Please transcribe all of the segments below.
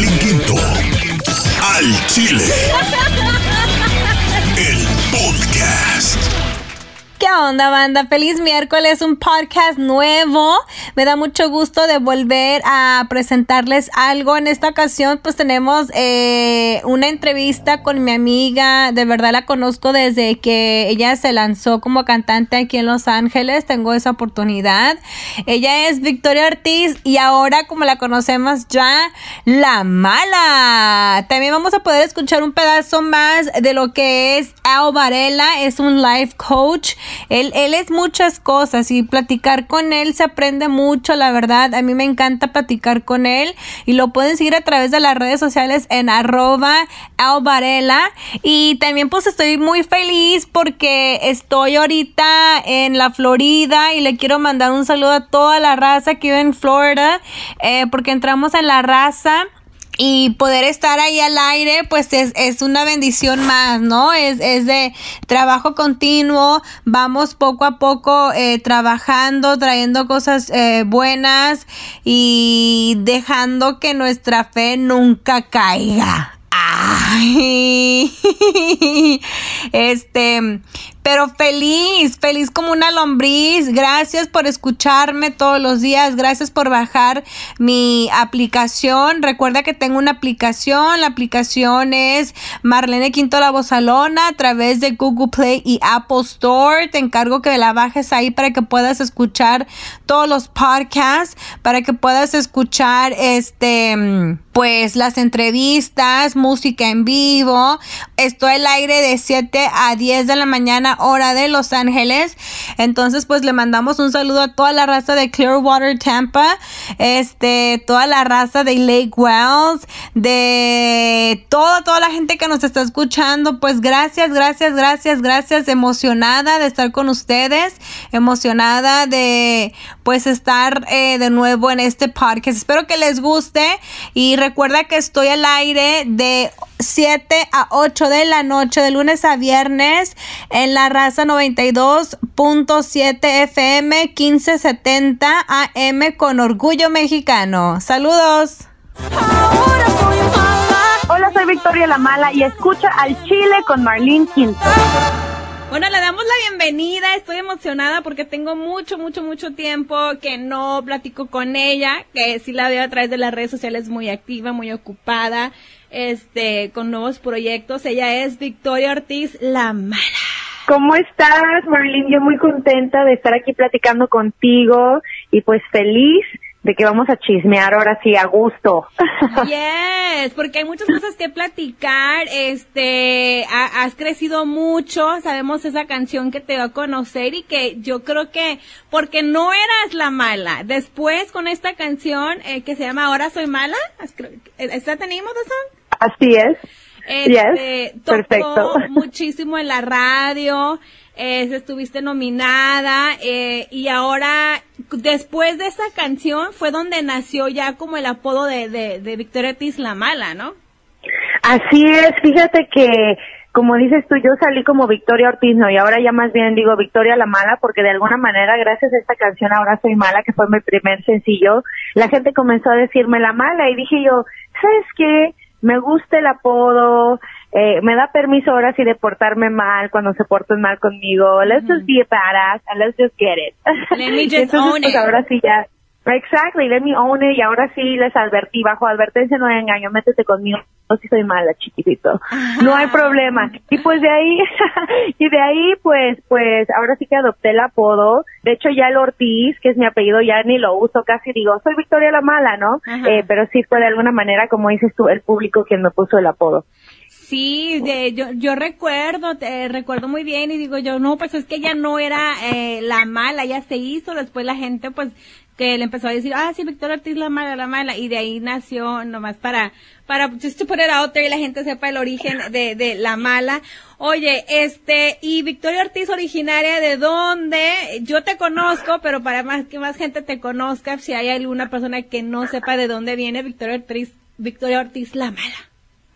Marlene Quinto. Al Chile. El podcast. ¿Qué onda, banda? Feliz miércoles, un podcast nuevo. Me da mucho gusto de volver a presentarles algo. En esta ocasión, pues tenemos eh, una entrevista con mi amiga. De verdad la conozco desde que ella se lanzó como cantante aquí en Los Ángeles. Tengo esa oportunidad. Ella es Victoria Ortiz y ahora, como la conocemos ya, La Mala. También vamos a poder escuchar un pedazo más de lo que es Al Varela. Es un life coach. Él, él es muchas cosas y platicar con él se aprende mucho, la verdad. A mí me encanta platicar con él y lo pueden seguir a través de las redes sociales en arroba alvarela. Y también pues estoy muy feliz porque estoy ahorita en la Florida y le quiero mandar un saludo a toda la raza que vive en Florida eh, porque entramos en la raza y poder estar ahí al aire, pues es, es una bendición más, ¿no? Es, es, de trabajo continuo, vamos poco a poco eh, trabajando, trayendo cosas eh, buenas y dejando que nuestra fe nunca caiga. Ay, este, pero feliz, feliz como una lombriz. Gracias por escucharme todos los días. Gracias por bajar mi aplicación. Recuerda que tengo una aplicación. La aplicación es Marlene Quinto La Bozalona a través de Google Play y Apple Store. Te encargo que la bajes ahí para que puedas escuchar todos los podcasts, para que puedas escuchar este pues las entrevistas, música en vivo. Estoy al aire de 7 a 10 de la mañana hora de Los Ángeles. Entonces, pues le mandamos un saludo a toda la raza de Clearwater, Tampa, este, toda la raza de Lake Wells, de toda, toda la gente que nos está escuchando. Pues gracias, gracias, gracias, gracias. Emocionada de estar con ustedes, emocionada de pues estar eh, de nuevo en este podcast. Espero que les guste y recuerda que estoy al aire de 7 a 8 de la noche, de lunes a viernes, en la raza 92.7 FM 1570 AM con orgullo mexicano. Saludos. Hola, soy Victoria La Mala y escucha al Chile con Marlene Quinto. Bueno, le damos la bienvenida. Estoy emocionada porque tengo mucho, mucho, mucho tiempo que no platico con ella, que sí la veo a través de las redes sociales muy activa, muy ocupada, este, con nuevos proyectos. Ella es Victoria Ortiz La Mala. ¿Cómo estás, Marlene? Yo muy contenta de estar aquí platicando contigo y pues feliz de que vamos a chismear ahora sí a gusto. Yes, porque hay muchas cosas que platicar. Este, has crecido mucho. Sabemos esa canción que te va a conocer y que yo creo que porque no eras la mala. Después con esta canción eh, que se llama Ahora soy mala, ¿esta tenemos eso? Así es. Este, Perfecto. muchísimo en la radio eh, estuviste nominada eh, y ahora después de esa canción fue donde nació ya como el apodo de, de, Victoria Ortiz la mala, ¿no? Así es, fíjate que como dices tú, yo salí como Victoria Ortiz, ¿no? Y ahora ya más bien digo Victoria la mala, porque de alguna manera, gracias a esta canción Ahora soy mala, que fue mi primer sencillo, la gente comenzó a decirme la mala y dije yo, ¿sabes qué? Me gusta el apodo, eh, me da permiso ahora sí de portarme mal cuando se portan mal conmigo. Let's just be a badass and let's just get it. Let me just own pues, it. ahora sí ya. Exactly, let me own it. Y ahora sí les advertí, bajo advertencia no hay engaño, métete conmigo. No si soy mala, chiquitito. No hay problema. Y pues de ahí, y de ahí pues, pues ahora sí que adopté el apodo. De hecho ya el Ortiz, que es mi apellido, ya ni lo uso casi. Digo, soy Victoria la Mala, ¿no? Eh, pero sí fue de alguna manera, como dices tú, el público quien me puso el apodo. Sí, de, yo, yo recuerdo, te, recuerdo muy bien y digo yo, no, pues es que ella no era eh, la mala, ella se hizo, después la gente pues que le empezó a decir, ah, sí, Victoria Ortiz la mala, la mala, y de ahí nació nomás para, para, just to put it out there y la gente sepa el origen de, de la mala. Oye, este, y Victoria Ortiz originaria de dónde, yo te conozco, pero para más que más gente te conozca, si hay alguna persona que no sepa de dónde viene Victoria Ortiz, Victoria Ortiz la mala.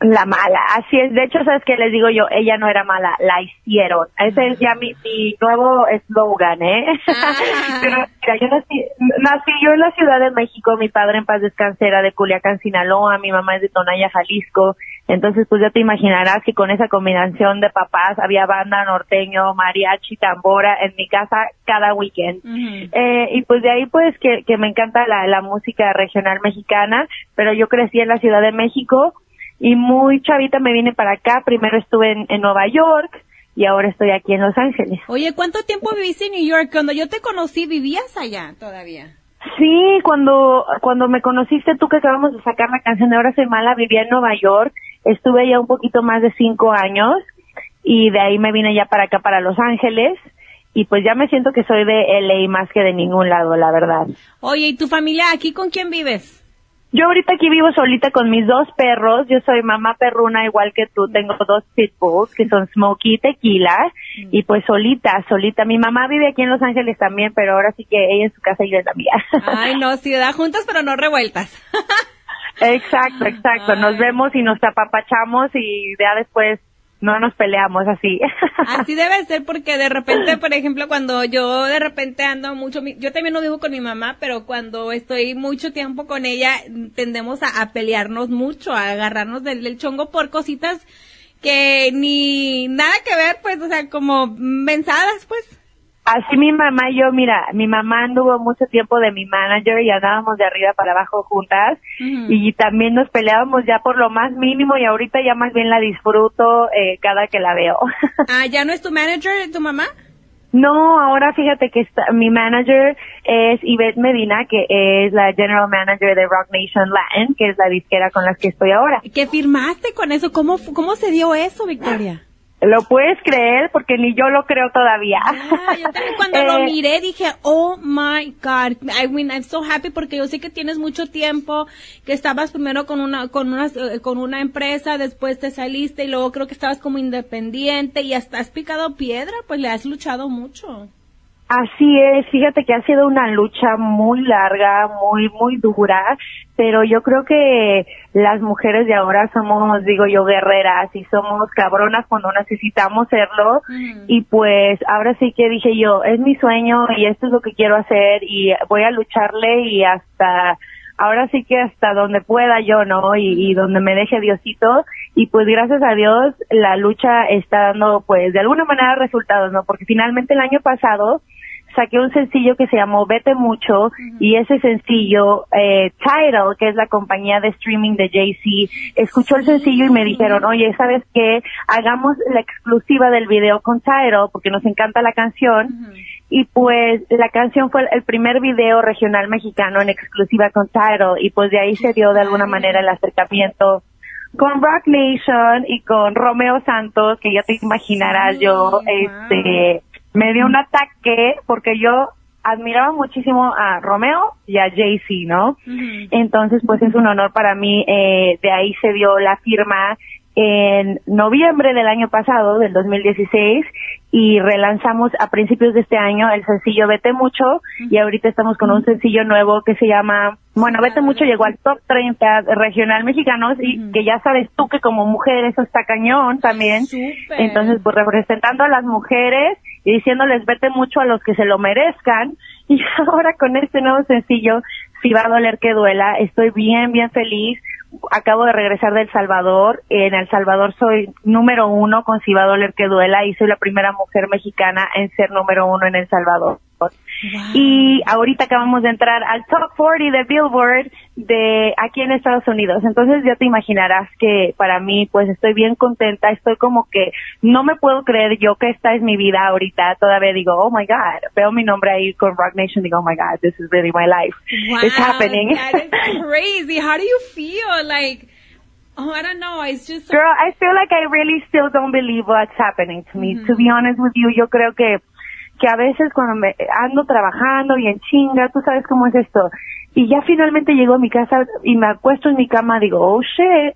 La mala, así es. De hecho, ¿sabes qué les digo yo? Ella no era mala, la hicieron. Ese es ya mi, mi nuevo eslogan, ¿eh? Ah. Pero, mira, yo nací, nací yo en la Ciudad de México, mi padre en paz descanse era de Culiacán, Sinaloa, mi mamá es de Tonaya, Jalisco. Entonces, pues ya te imaginarás que con esa combinación de papás había banda norteño, mariachi, tambora en mi casa cada weekend. Eh, y pues de ahí pues que, que me encanta la, la música regional mexicana, pero yo crecí en la Ciudad de México y muy chavita me vine para acá. Primero estuve en, en Nueva York y ahora estoy aquí en Los Ángeles. Oye, ¿cuánto tiempo viviste en New York? Cuando yo te conocí, ¿vivías allá todavía? Sí, cuando, cuando me conociste tú que acabamos de sacar la canción de Ahora Soy Mala, vivía en Nueva York, estuve allá un poquito más de cinco años y de ahí me vine ya para acá, para Los Ángeles y pues ya me siento que soy de LA más que de ningún lado, la verdad. Oye, ¿y tu familia aquí con quién vives? Yo ahorita aquí vivo solita con mis dos perros. Yo soy mamá perruna igual que tú. Tengo dos pitbulls que son Smokey y Tequila. Y pues solita, solita. Mi mamá vive aquí en Los Ángeles también, pero ahora sí que ella en su casa y yo en la mía. Ay, no, ciudad juntas pero no revueltas. exacto, exacto. Nos vemos y nos apapachamos y ya después no nos peleamos así. Así debe ser porque de repente, por ejemplo, cuando yo de repente ando mucho, yo también no vivo con mi mamá, pero cuando estoy mucho tiempo con ella, tendemos a, a pelearnos mucho, a agarrarnos del, del chongo por cositas que ni nada que ver, pues, o sea, como mensadas, pues. Así mi mamá y yo, mira, mi mamá anduvo mucho tiempo de mi manager y andábamos de arriba para abajo juntas y también nos peleábamos ya por lo más mínimo y ahorita ya más bien la disfruto eh, cada que la veo. Ah, ¿ya no es tu manager, tu mamá? no, ahora fíjate que está, mi manager es Yvette Medina, que es la general manager de Rock Nation Latin, que es la disquera con la que estoy ahora. ¿Qué firmaste con eso? ¿Cómo, cómo se dio eso, Victoria? ¿Lo puedes creer? Porque ni yo lo creo todavía. Ah, yo también cuando lo Eh, miré dije, oh my God, I mean, I'm so happy porque yo sé que tienes mucho tiempo, que estabas primero con una, con una, eh, con una empresa, después te saliste y luego creo que estabas como independiente y hasta has picado piedra, pues le has luchado mucho. Así es, fíjate que ha sido una lucha muy larga, muy, muy dura, pero yo creo que las mujeres de ahora somos, digo yo, guerreras y somos cabronas cuando necesitamos serlo Ujú. y pues ahora sí que dije yo, es mi sueño y esto es lo que quiero hacer y voy a lucharle y hasta, ahora sí que hasta donde pueda yo, ¿no? Y, y donde me deje Diosito y pues gracias a Dios la lucha está dando pues de alguna manera resultados, ¿no? Porque finalmente el año pasado saqué un sencillo que se llamó Vete Mucho y ese sencillo, eh, Tidal, que es la compañía de streaming de Jay-Z, escuchó el sencillo y me dijeron, oye, ¿sabes qué? Hagamos la exclusiva del video con Tidal porque nos encanta la canción. Y pues la canción fue el primer video regional mexicano en exclusiva con Tidal y pues de ahí se dio de alguna manera el acercamiento con Rock Nation y con Romeo Santos, que ya te imaginarás Sí, yo, wow. este, me dio un ataque porque yo admiraba muchísimo a Romeo y a Jay-Z, ¿no? Entonces, pues es un honor para mí, eh, de ahí se dio la firma en noviembre del año pasado, del 2016, y relanzamos a principios de este año el sencillo Vete Mucho, y ahorita estamos con un sencillo nuevo que se llama, bueno, Vete Mucho llegó al top 30 regional mexicanos, y que ya sabes tú que como mujer eso está cañón también. Entonces, pues representando a las mujeres y diciéndoles vete mucho a los que se lo merezcan. Y ahora con este nuevo sencillo, si va a doler que duela, estoy bien, bien feliz. Acabo de regresar de El Salvador. En El Salvador soy número uno con Si va a doler que duela y soy la primera mujer mexicana en ser número uno en El Salvador. Y ahorita acabamos de entrar al Top 40 de Billboard de aquí en Estados Unidos. Entonces ya te imaginarás que para mí pues estoy bien contenta, estoy como que no me puedo creer yo que esta es mi vida ahorita. Todavía digo, oh my God, veo mi nombre ahí con Rock Nation, digo, oh my God, this is really my life. Wow, It's happening. That is crazy. How do you feel? Like, oh, I don't know. It's just so Girl, I feel like I really still don't believe what's happening to me. To be honest with you, yo creo que que a veces cuando me ando trabajando y en chinga, tú sabes cómo es esto. Y ya finalmente llego a mi casa y me acuesto en mi cama, digo, oh shit,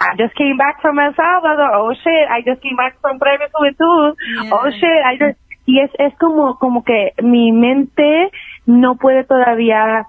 I just came back from El Salvador. Oh shit, I just came back from Premio Juventud. Yeah. Oh shit, I just y es es como como que mi mente no puede todavía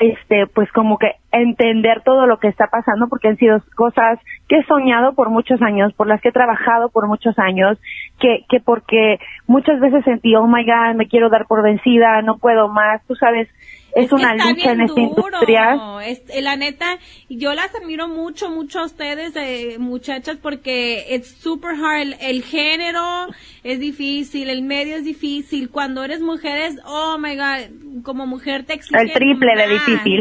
este, pues como que entender todo lo que está pasando porque han sido cosas que he soñado por muchos años, por las que he trabajado por muchos años, que, que porque muchas veces sentí, oh my god, me quiero dar por vencida, no puedo más, tú sabes, es, una lucha en esta industria. Es, eh, la neta, yo las admiro mucho, mucho a ustedes, eh, muchachas, porque es super hard. El, género es difícil, el medio es difícil. Cuando eres mujer es, oh my god, como mujer te exigen El triple de difícil.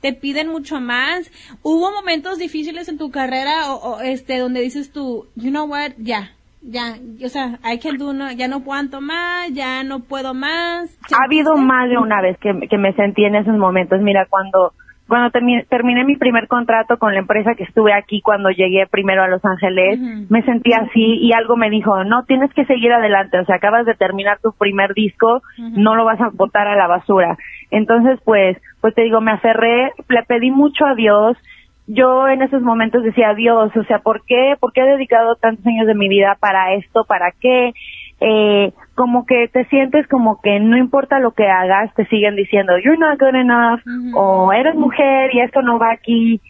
te piden mucho más. ¿Hubo momentos difíciles en tu carrera o, este donde dices tú, you know what, ya, ya, o sea, hay que do ya no puedo más, ya no puedo más. Ha habido más de una vez que, que me sentí en esos momentos. Mira, cuando cuando terminé, mi primer contrato con la empresa que estuve aquí cuando llegué primero a Los Ángeles, me sentí así y algo me dijo, no, tienes que seguir adelante, o sea, acabas de terminar tu primer disco, no lo vas a botar a la basura. Entonces, pues, pues te digo, me aferré, le pedí mucho a Dios, yo en esos momentos decía, Dios, o sea, ¿por qué? ¿Por qué he dedicado tantos años de mi vida para esto? ¿Para qué? Eh, como que te sientes como que no importa lo que hagas, te siguen diciendo, you're not good enough, o eres mujer y esto no va aquí.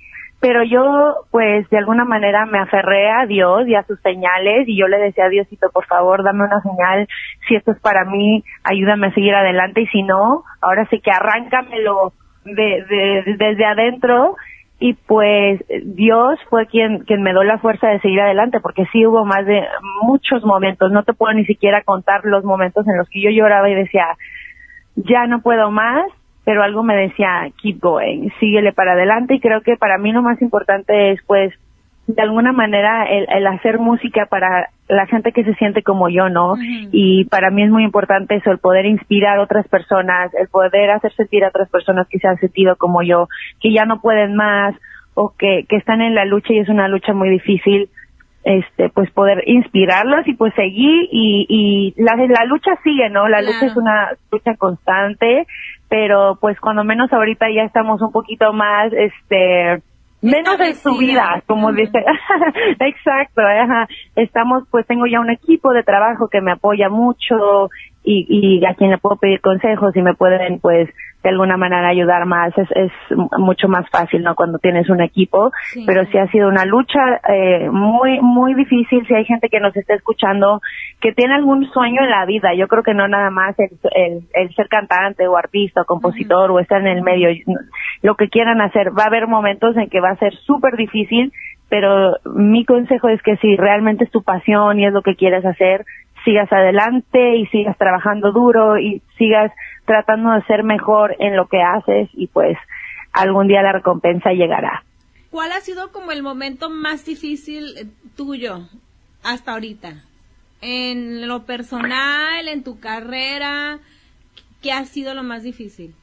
Pero yo, pues, de alguna manera me aferré a Dios y a sus señales y yo le decía a Diosito, por favor, dame una señal. Si esto es para mí, ayúdame a seguir adelante y si no, ahora sí que arráncamelo de, de, desde adentro y pues Dios fue quien quien me dio la fuerza de seguir adelante porque sí hubo más de muchos momentos. No te puedo ni siquiera contar los momentos en los que yo lloraba y decía ya no puedo más pero algo me decía keep going síguele para adelante y creo que para mí lo más importante es pues de alguna manera el, hacer música para la gente que se siente como yo, ¿no? Y para mí es muy importante eso, el poder inspirar a otras personas, el poder hacer sentir a otras personas que se han sentido como yo, que ya no pueden más o que, que están en la lucha y es una lucha muy difícil, este, pues poder inspirarlos y pues seguir y, y la, la lucha sigue, ¿no? La lucha es una lucha constante, pero pues cuando menos ahorita ya estamos un poquito más, este, menos en su vida, como dice. Exacto, ajá. estamos, pues tengo ya un equipo de trabajo que me apoya mucho y, y a quien le puedo pedir consejos y me pueden, pues, de alguna manera ayudar más es, es mucho más fácil no cuando tienes un equipo. Pero sí ha sido una lucha eh, muy muy difícil. Si hay gente que nos está escuchando que tiene algún sueño en la vida yo creo que no nada más el, el, ser cantante o artista o compositor o estar en el medio lo que quieran hacer. Va a haber momentos en que va a ser súper difícil pero mi consejo es que si realmente es tu pasión y es lo que quieres hacer sigas adelante y sigas trabajando duro y sigas tratando de ser mejor en lo que haces y pues algún día la recompensa llegará. ¿Cuál ha sido como el momento más difícil eh, tuyo hasta ahorita? En lo personal, en tu carrera, ¿qué ha sido lo más difícil?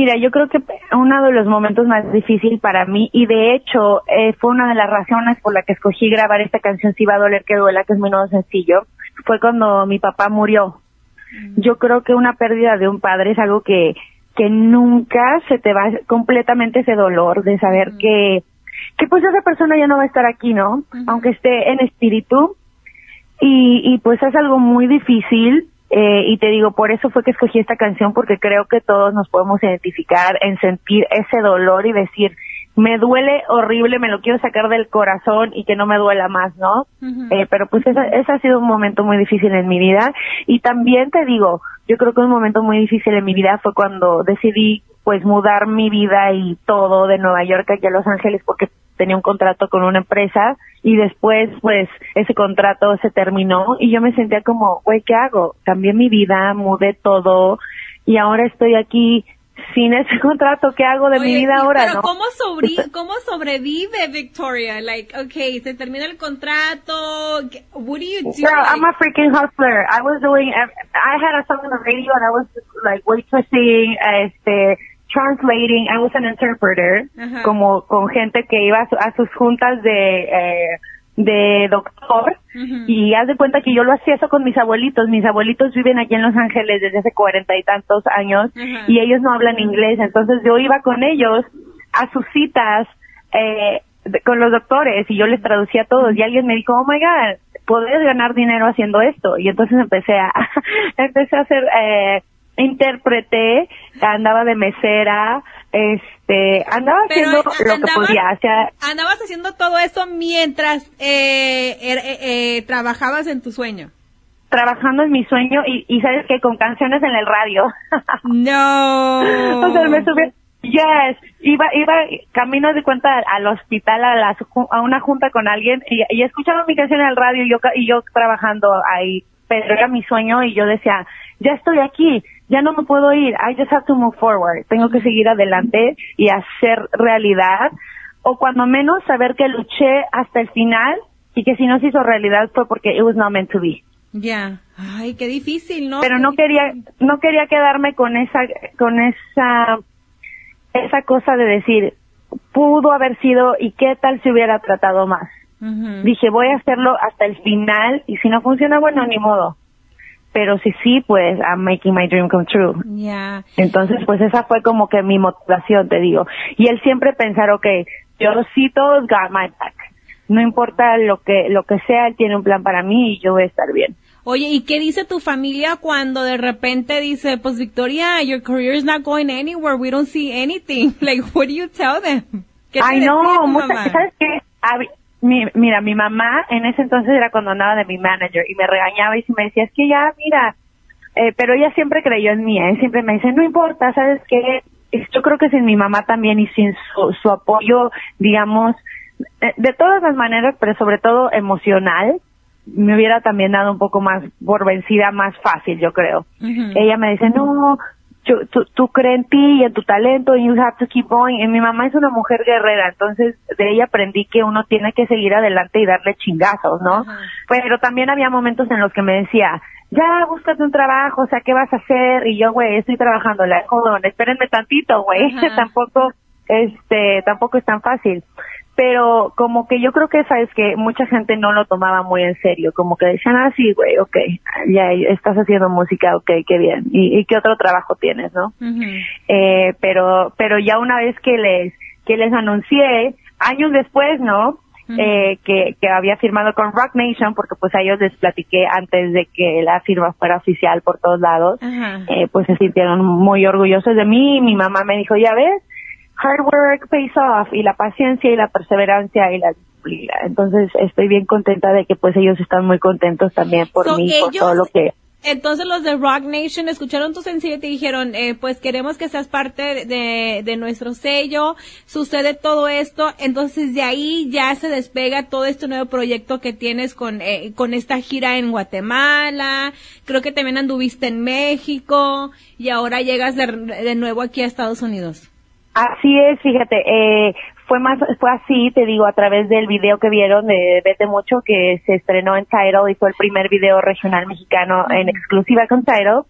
Mira, yo creo que uno de los momentos más difíciles para mí, y de hecho eh, fue una de las razones por la que escogí grabar esta canción Si va a doler que duela, que es muy nuevo sencillo, fue cuando mi papá murió. Mm. Yo creo que una pérdida de un padre es algo que, que nunca se te va completamente ese dolor de saber mm. que, que pues esa persona ya no va a estar aquí, ¿no? Aunque esté en espíritu. Y, y pues es algo muy difícil eh, y te digo, por eso fue que escogí esta canción, porque creo que todos nos podemos identificar en sentir ese dolor y decir, me duele horrible, me lo quiero sacar del corazón y que no me duela más, ¿no? eh, pero pues ese, ese ha sido un momento muy difícil en mi vida. Y también te digo, yo creo que un momento muy difícil en mi vida fue cuando decidí pues mudar mi vida y todo de Nueva York aquí a Los Ángeles porque tenía un contrato con una empresa y después pues ese contrato se terminó y yo me sentía como, güey, ¿qué hago? Cambié mi vida, mudé todo y ahora estoy aquí sin ese contrato, ¿qué hago de mi vida ahora? Pero ¿cómo, ¿cómo sobrevive Victoria? Like, okay, se termina el contrato. What do you do? Girl, I'm a freaking hustler. I was doing, I had a song on the radio and I was like waitressing, este, translating, I was an interpreter, como con gente que iba a, sus juntas de, eh, de doctor. Y haz de cuenta que yo lo hacía eso con mis abuelitos. Mis abuelitos viven aquí en Los Ángeles desde hace cuarenta y tantos años y ellos no hablan inglés, entonces yo iba con ellos a sus citas eh, con los doctores y yo les traducía a todos. Y alguien me dijo, oh my god, puedes ganar dinero haciendo esto y entonces empecé a empecé a hacer eh, interpreté, andaba de mesera, este, andaba haciendo lo que podía, o sea, Andabas haciendo todo eso mientras eh, er- eh, eh, trabajabas en tu sueño. trabajando en mi sueño y, y sabes que con canciones en el radio. No. o sea, me subí, yes, iba, iba camino de cuenta al hospital a, ju- a una junta con alguien y, y escuchaba mi canción en el radio y yo, y yo trabajando ahí, pero era mi sueño y yo decía, ya estoy aquí, ya no me puedo ir, I just have to move forward, tengo que seguir adelante y hacer realidad, o cuando menos saber que luché hasta el final y que si no se hizo realidad fue porque it was not meant to be. Ya. Ay, qué difícil, ¿no? pero no quería no quería quedarme con esa con esa esa cosa de decir pudo haber sido y qué tal si hubiera tratado más. Dije voy a hacerlo hasta el final y si no funciona bueno ni modo pero si sí pues I'm making my dream come true Ya. entonces pues esa fue como que mi motivación te digo y él siempre pensar okay Diosito got my back no importa lo que lo que sea él tiene un plan para mí y yo voy a estar bien Oye, ¿y qué dice tu familia cuando de repente dice, pues Victoria, your career is not going anywhere, we don't see anything? Like, what do you tell them? ¿Qué Ay, no, tu mucha- mamá? ¿sabes qué? Mi- mira, mi mamá en ese entonces era cuando andaba de mi manager y me regañaba y me decía, es que ya, mira, eh, pero ella siempre creyó en mí, ¿eh? siempre me dice, no importa, ¿sabes qué? Yo creo que sin mi mamá también y sin su, su apoyo, digamos, de todas las maneras, pero sobre todo emocional, me hubiera también dado un poco más por vencida, más fácil, yo creo ella me dice, no, yo, tú, tú crees en ti y en tu talento, you have to keep going. Y mi mamá es una mujer guerrera, entonces de ella aprendí que uno tiene que seguir adelante y darle chingazos, ¿no? Ajá. Pero también había momentos en los que me decía, ya, búscate un trabajo, o sea, ¿qué vas a hacer? Y yo, güey, estoy trabajando, la joder, espérenme tantito, güey, tampoco, este, tampoco es tan fácil. Pero como que yo creo que, sabes, que mucha gente no lo tomaba muy en serio, como que decían, ah, sí, güey, ok, ya estás haciendo música, ok, qué bien. ¿Y, y qué otro trabajo tienes, no? Eh, pero pero ya una vez que les que les anuncié años después no eh, que, que había firmado con Rock Nation porque pues a ellos les platiqué antes de que la firma fuera oficial por todos lados eh, pues se sintieron muy orgullosos de mí mi mamá me dijo ya ves hard work pays off y la paciencia y la perseverancia y la disciplina entonces estoy bien contenta de que pues ellos están muy contentos también por So, mí por ellos- todo lo que Entonces los de Rock Nation escucharon tu sencillo y te dijeron, eh, pues queremos que seas parte de, de nuestro sello, sucede todo esto, entonces de ahí ya se despega todo este nuevo proyecto que tienes con, eh, con esta gira en Guatemala, creo que también anduviste en México y ahora llegas de, de nuevo aquí a Estados Unidos. Así es, fíjate, eh, fue más, fue así, te digo, a través del video que vieron de Vete Mucho, que se estrenó en Tidal y fue el primer video regional mexicano en exclusiva con Tidal.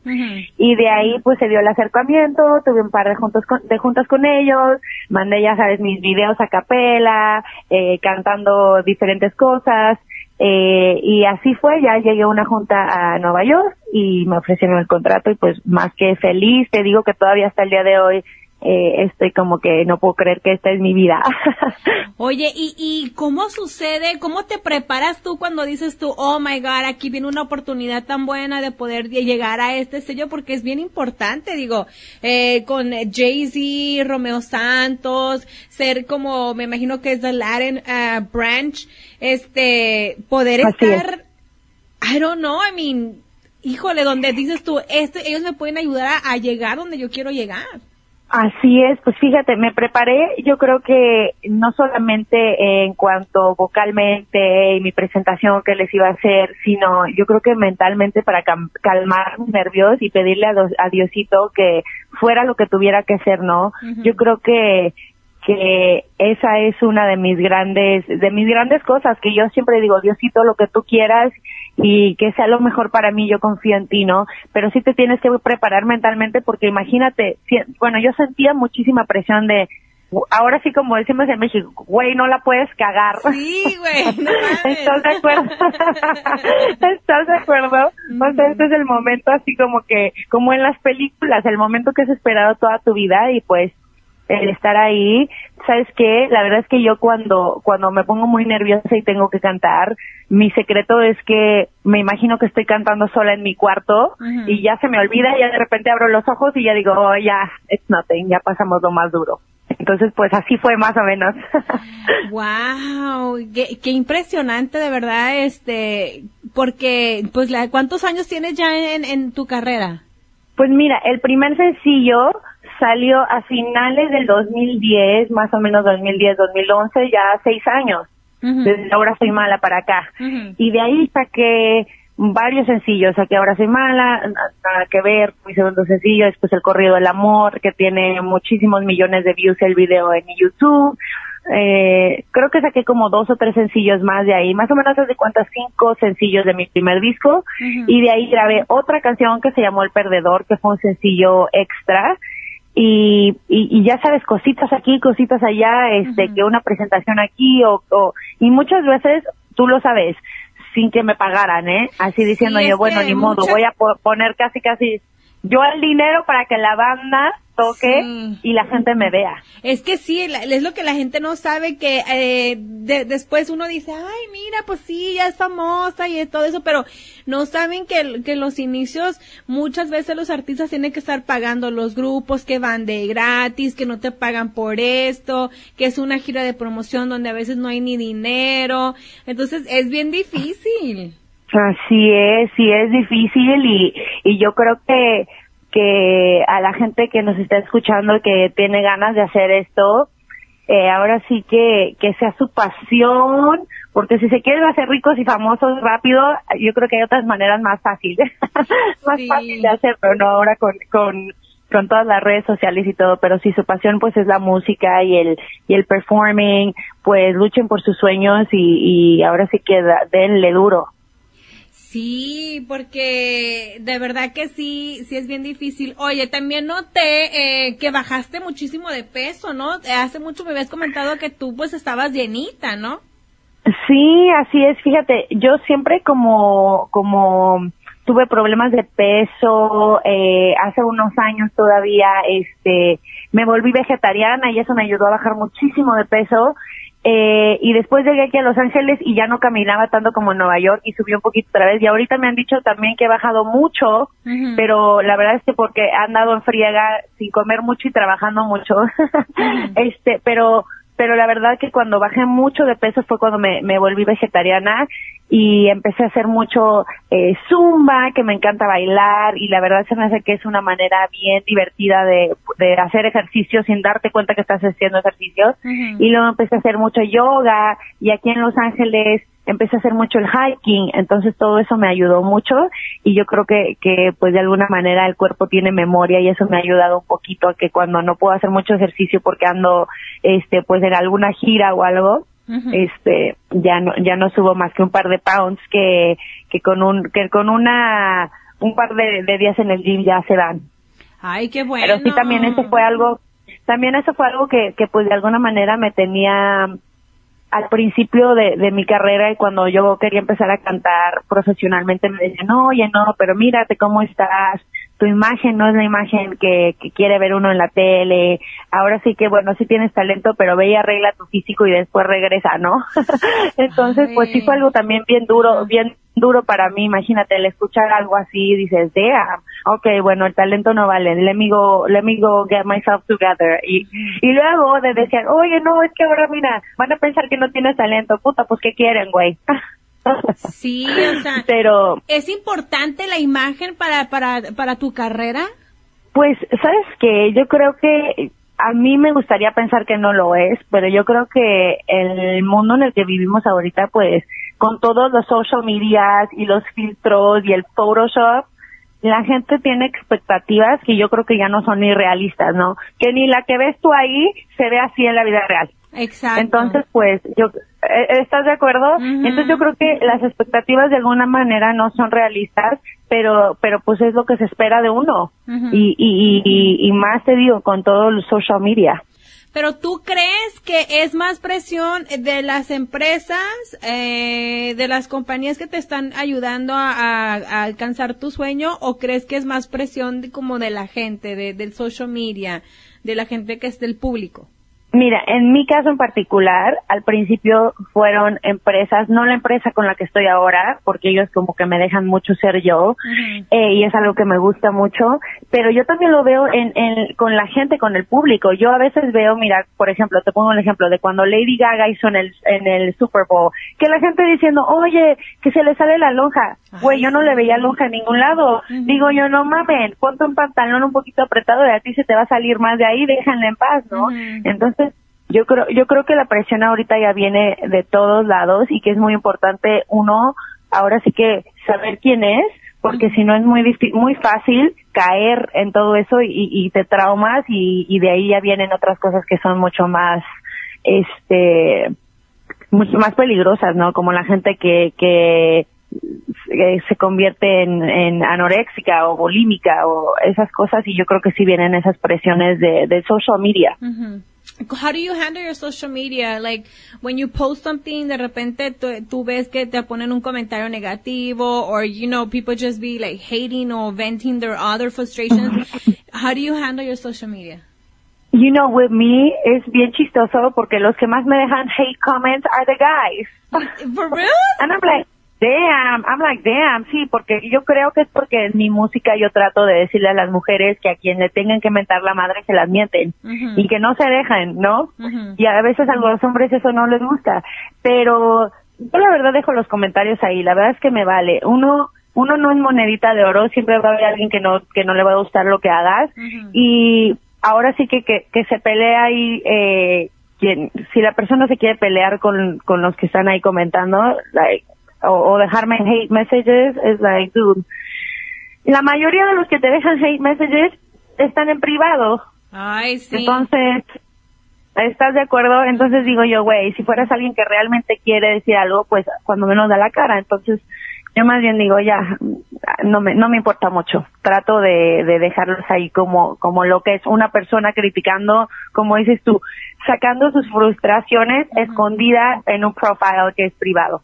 Y de ahí pues se dio el acercamiento, tuve un par de juntos con, de juntas con ellos, mandé ya sabes mis videos a capela, eh, cantando diferentes cosas, eh, y así fue, ya llegué a una junta a Nueva York y me ofrecieron el contrato y pues más que feliz, te digo que todavía hasta el día de hoy eh, estoy como que no puedo creer que esta es mi vida. Oye, ¿y, ¿y cómo sucede? ¿Cómo te preparas tú cuando dices tú, oh my god, aquí viene una oportunidad tan buena de poder lle- llegar a este sello? Porque es bien importante, digo, eh, con Jay-Z, Romeo Santos, ser como, me imagino que es The Latin ah, Branch, este, poder Así es. estar, I don't know, I mean, híjole, donde dices tú, este, ellos me pueden ayudar a, a llegar donde yo quiero llegar. Así es, pues fíjate, me preparé, yo creo que no solamente en cuanto vocalmente y mi presentación que les iba a hacer, sino yo creo que mentalmente para calmar mis nervios y pedirle a Diosito que fuera lo que tuviera que ser, ¿no? Yo creo que que esa es una de mis grandes de mis grandes cosas que yo siempre digo Diosito lo que tú quieras y que sea lo mejor para mí yo confío en ti no pero sí te tienes que preparar mentalmente porque imagínate si- bueno yo sentía muchísima presión de ahora sí como decimos en México güey no la puedes cagar Sí, güey, no. ¿Estás de acuerdo? ¿Estás de acuerdo? O sea, este es el momento así como que, como en las películas, el momento que has esperado toda tu vida y pues el estar ahí. ¿Sabes qué? La verdad es que yo cuando, cuando me pongo muy nerviosa y tengo que cantar, mi secreto es que me imagino que estoy cantando sola en mi cuarto y ya se me olvida, y ya de repente abro los ojos y ya digo, oh, ya, it's nothing, ya pasamos lo más duro. Entonces, pues así fue más o menos. wow, qué, impresionante de verdad, este, porque, pues, la, ¿cuántos años tienes ya en, en tu carrera? Pues mira, el primer sencillo salió a finales del 2010, más o menos 2010, 2011, ya seis años. Desde ahora soy mala para acá. Y de ahí saqué varios sencillos, saqué ahora soy mala, nada que ver, mi segundo sencillo, después el corrido del amor, que tiene muchísimos millones de views el video en YouTube. Eh, creo que saqué como dos o tres sencillos más de ahí, más o menos de cuántas cinco sencillos de mi primer disco. Y de ahí grabé otra canción que se llamó El Perdedor, que fue un sencillo extra y, y, ya sabes, cositas aquí, cositas allá, este, que una presentación aquí o, o, y muchas veces tú lo sabes, sin que me pagaran, ¿eh? Así diciendo yo, bueno, ni modo, voy a poner casi, casi yo el dinero para que la banda toque y la gente me vea. Es que sí, es lo que la gente no sabe, que eh, después uno dice, ay, mira, pues sí, ya es famosa y todo eso, pero no saben que, que los inicios muchas veces los artistas tienen que estar pagando los grupos que van de gratis, que no te pagan por esto, que es una gira de promoción donde a veces no hay ni dinero, entonces es bien difícil. Así es, sí es difícil y, y yo creo que que a la gente que nos está escuchando que tiene ganas de hacer esto, eh, ahora sí que, que sea su pasión, porque si se quieren hacer ricos y famosos rápido, yo creo que hay otras maneras más fáciles, más fácil de hacer, pero no ahora con, con, con todas las redes sociales y todo, pero si su pasión pues es la música y el, y el performing, pues luchen por sus sueños y, y ahora sí que denle duro. Sí, porque de verdad que sí, sí es bien difícil. Oye, también noté eh, que bajaste muchísimo de peso, ¿no? Hace mucho me habías comentado que tú pues estabas llenita, ¿no? Sí, así es. Fíjate, yo siempre como, como tuve problemas de peso, eh, hace unos años todavía, este, me volví vegetariana y eso me ayudó a bajar muchísimo de peso eh, y después llegué aquí a Los Ángeles y ya no caminaba tanto como en Nueva York y subí un poquito otra vez. Y ahorita me han dicho también que he bajado mucho, pero la verdad es que porque he andado en friega sin comer mucho y trabajando mucho. este, pero pero la verdad que cuando bajé mucho de peso fue cuando me, me volví vegetariana y empecé a hacer mucho eh, zumba, que me encanta bailar y la verdad se me hace que es una manera bien divertida de, de hacer ejercicio sin darte cuenta que estás haciendo ejercicio. Y luego empecé a hacer mucho yoga y aquí en Los Ángeles empecé a hacer mucho el hiking, entonces todo eso me ayudó mucho y yo creo que, que pues de alguna manera el cuerpo tiene memoria y eso me ha ayudado un poquito a que cuando no puedo hacer mucho ejercicio porque ando este pues en alguna gira o algo, este ya no ya no subo más que un par de pounds que que con un que con una un par de, días en el gym ya se dan. Ay, qué bueno. Pero sí también eso fue algo también eso fue algo que que pues de alguna manera me tenía al principio de, de mi carrera y cuando yo quería empezar a cantar profesionalmente me decían, oye, no, pero mírate cómo estás, tu imagen no es la imagen que, que, quiere ver uno en la tele, ahora sí que bueno, sí tienes talento, pero ve y arregla tu físico y después regresa, ¿no? Entonces, pues sí fue algo también bien duro, bien duro para mí, imagínate, el escuchar algo así, dices, damn, ok, bueno, el talento no vale, let me go, let me go get myself together. Y, y luego de decir, oye, no, es que ahora mira, van a pensar que no tienes talento, puta, pues ¿qué quieren, güey? Sí, o sea, pero ¿es importante la imagen para, para, para tu carrera? Pues, ¿sabes qué? Yo creo que a mí me gustaría pensar que no lo es, pero yo creo que el mundo en el que vivimos ahorita, pues, con todos los social medias y los filtros y el Photoshop, la gente tiene expectativas que yo creo que ya no son ni realistas, ¿no? Que ni la que ves tú ahí se ve así en la vida real. Exacto. Entonces, pues, yo, eh, ¿estás de acuerdo? Entonces yo creo que las expectativas de alguna manera no son realistas, pero, pero pues es lo que se espera de uno. y, y, y, y, más te digo, con todo el social media. Pero tú crees que es más presión de las empresas, eh, de las compañías que te están ayudando a, alcanzar tu sueño, o crees que es más presión como de la gente, de, del social media, de la gente que es del público? Mira, en mi caso en particular, al principio fueron empresas, no la empresa con la que estoy ahora, porque ellos como que me dejan mucho ser yo, eh, y es algo que me gusta mucho, pero yo también lo veo en, en, con la gente, con el público. Yo a veces veo, mira, por ejemplo, te pongo un ejemplo de cuando Lady Gaga hizo en el, en el Super Bowl, que la gente diciendo, oye, que se le sale la lonja. Güey, yo no le veía lonja en ningún lado. Digo yo, no mames, ponte un pantalón un poquito apretado y a ti se te va a salir más de ahí, déjenla en paz, ¿no? Entonces, yo creo, yo creo que la presión ahorita ya viene de todos lados y que es muy importante uno, ahora sí que saber quién es, porque si no es muy muy fácil caer en todo eso y, y te traumas y, y de ahí ya vienen otras cosas que son mucho más, este, mucho más peligrosas, ¿no? Como la gente que, que se convierte en, en anoréxica o bulímica o esas cosas y yo creo que sí vienen esas presiones de, de social media. How do you handle your social media? Like, when you post something, de repente tú, tú ves que te ponen un comentario negativo, or, you know, people just be like hating or venting their other frustrations. How do you handle your social media? You know, with me, es bien chistoso porque los que más me dejan hate comments are the guys. For real? And I'm like, damn, I'm like, damn, sí, porque yo creo que es porque en mi música yo trato de decirle a las mujeres que a quien le tengan que mentar la madre se las mienten y que no se dejan, ¿no? Y a veces a los hombres eso no les gusta, pero yo la verdad dejo los comentarios ahí, la verdad es que me vale. Uno uno no es monedita de oro, siempre va a haber alguien que no que no le va a gustar lo que hagas y ahora sí que que, que se pelea ahí eh, quien si la persona se quiere pelear con con los que están ahí comentando, like o, o dejarme hate messages, es like, dude, la mayoría de los que te dejan hate messages están en privado. Ay, sí. Entonces, ¿estás de acuerdo? Entonces digo yo, güey, si fueras alguien que realmente quiere decir algo, pues cuando menos da la cara. Entonces, yo más bien digo, ya, no me, no me importa mucho. Trato de, de dejarlos ahí como, como lo que es una persona criticando, como dices tú, sacando sus frustraciones escondida en un profile que es privado.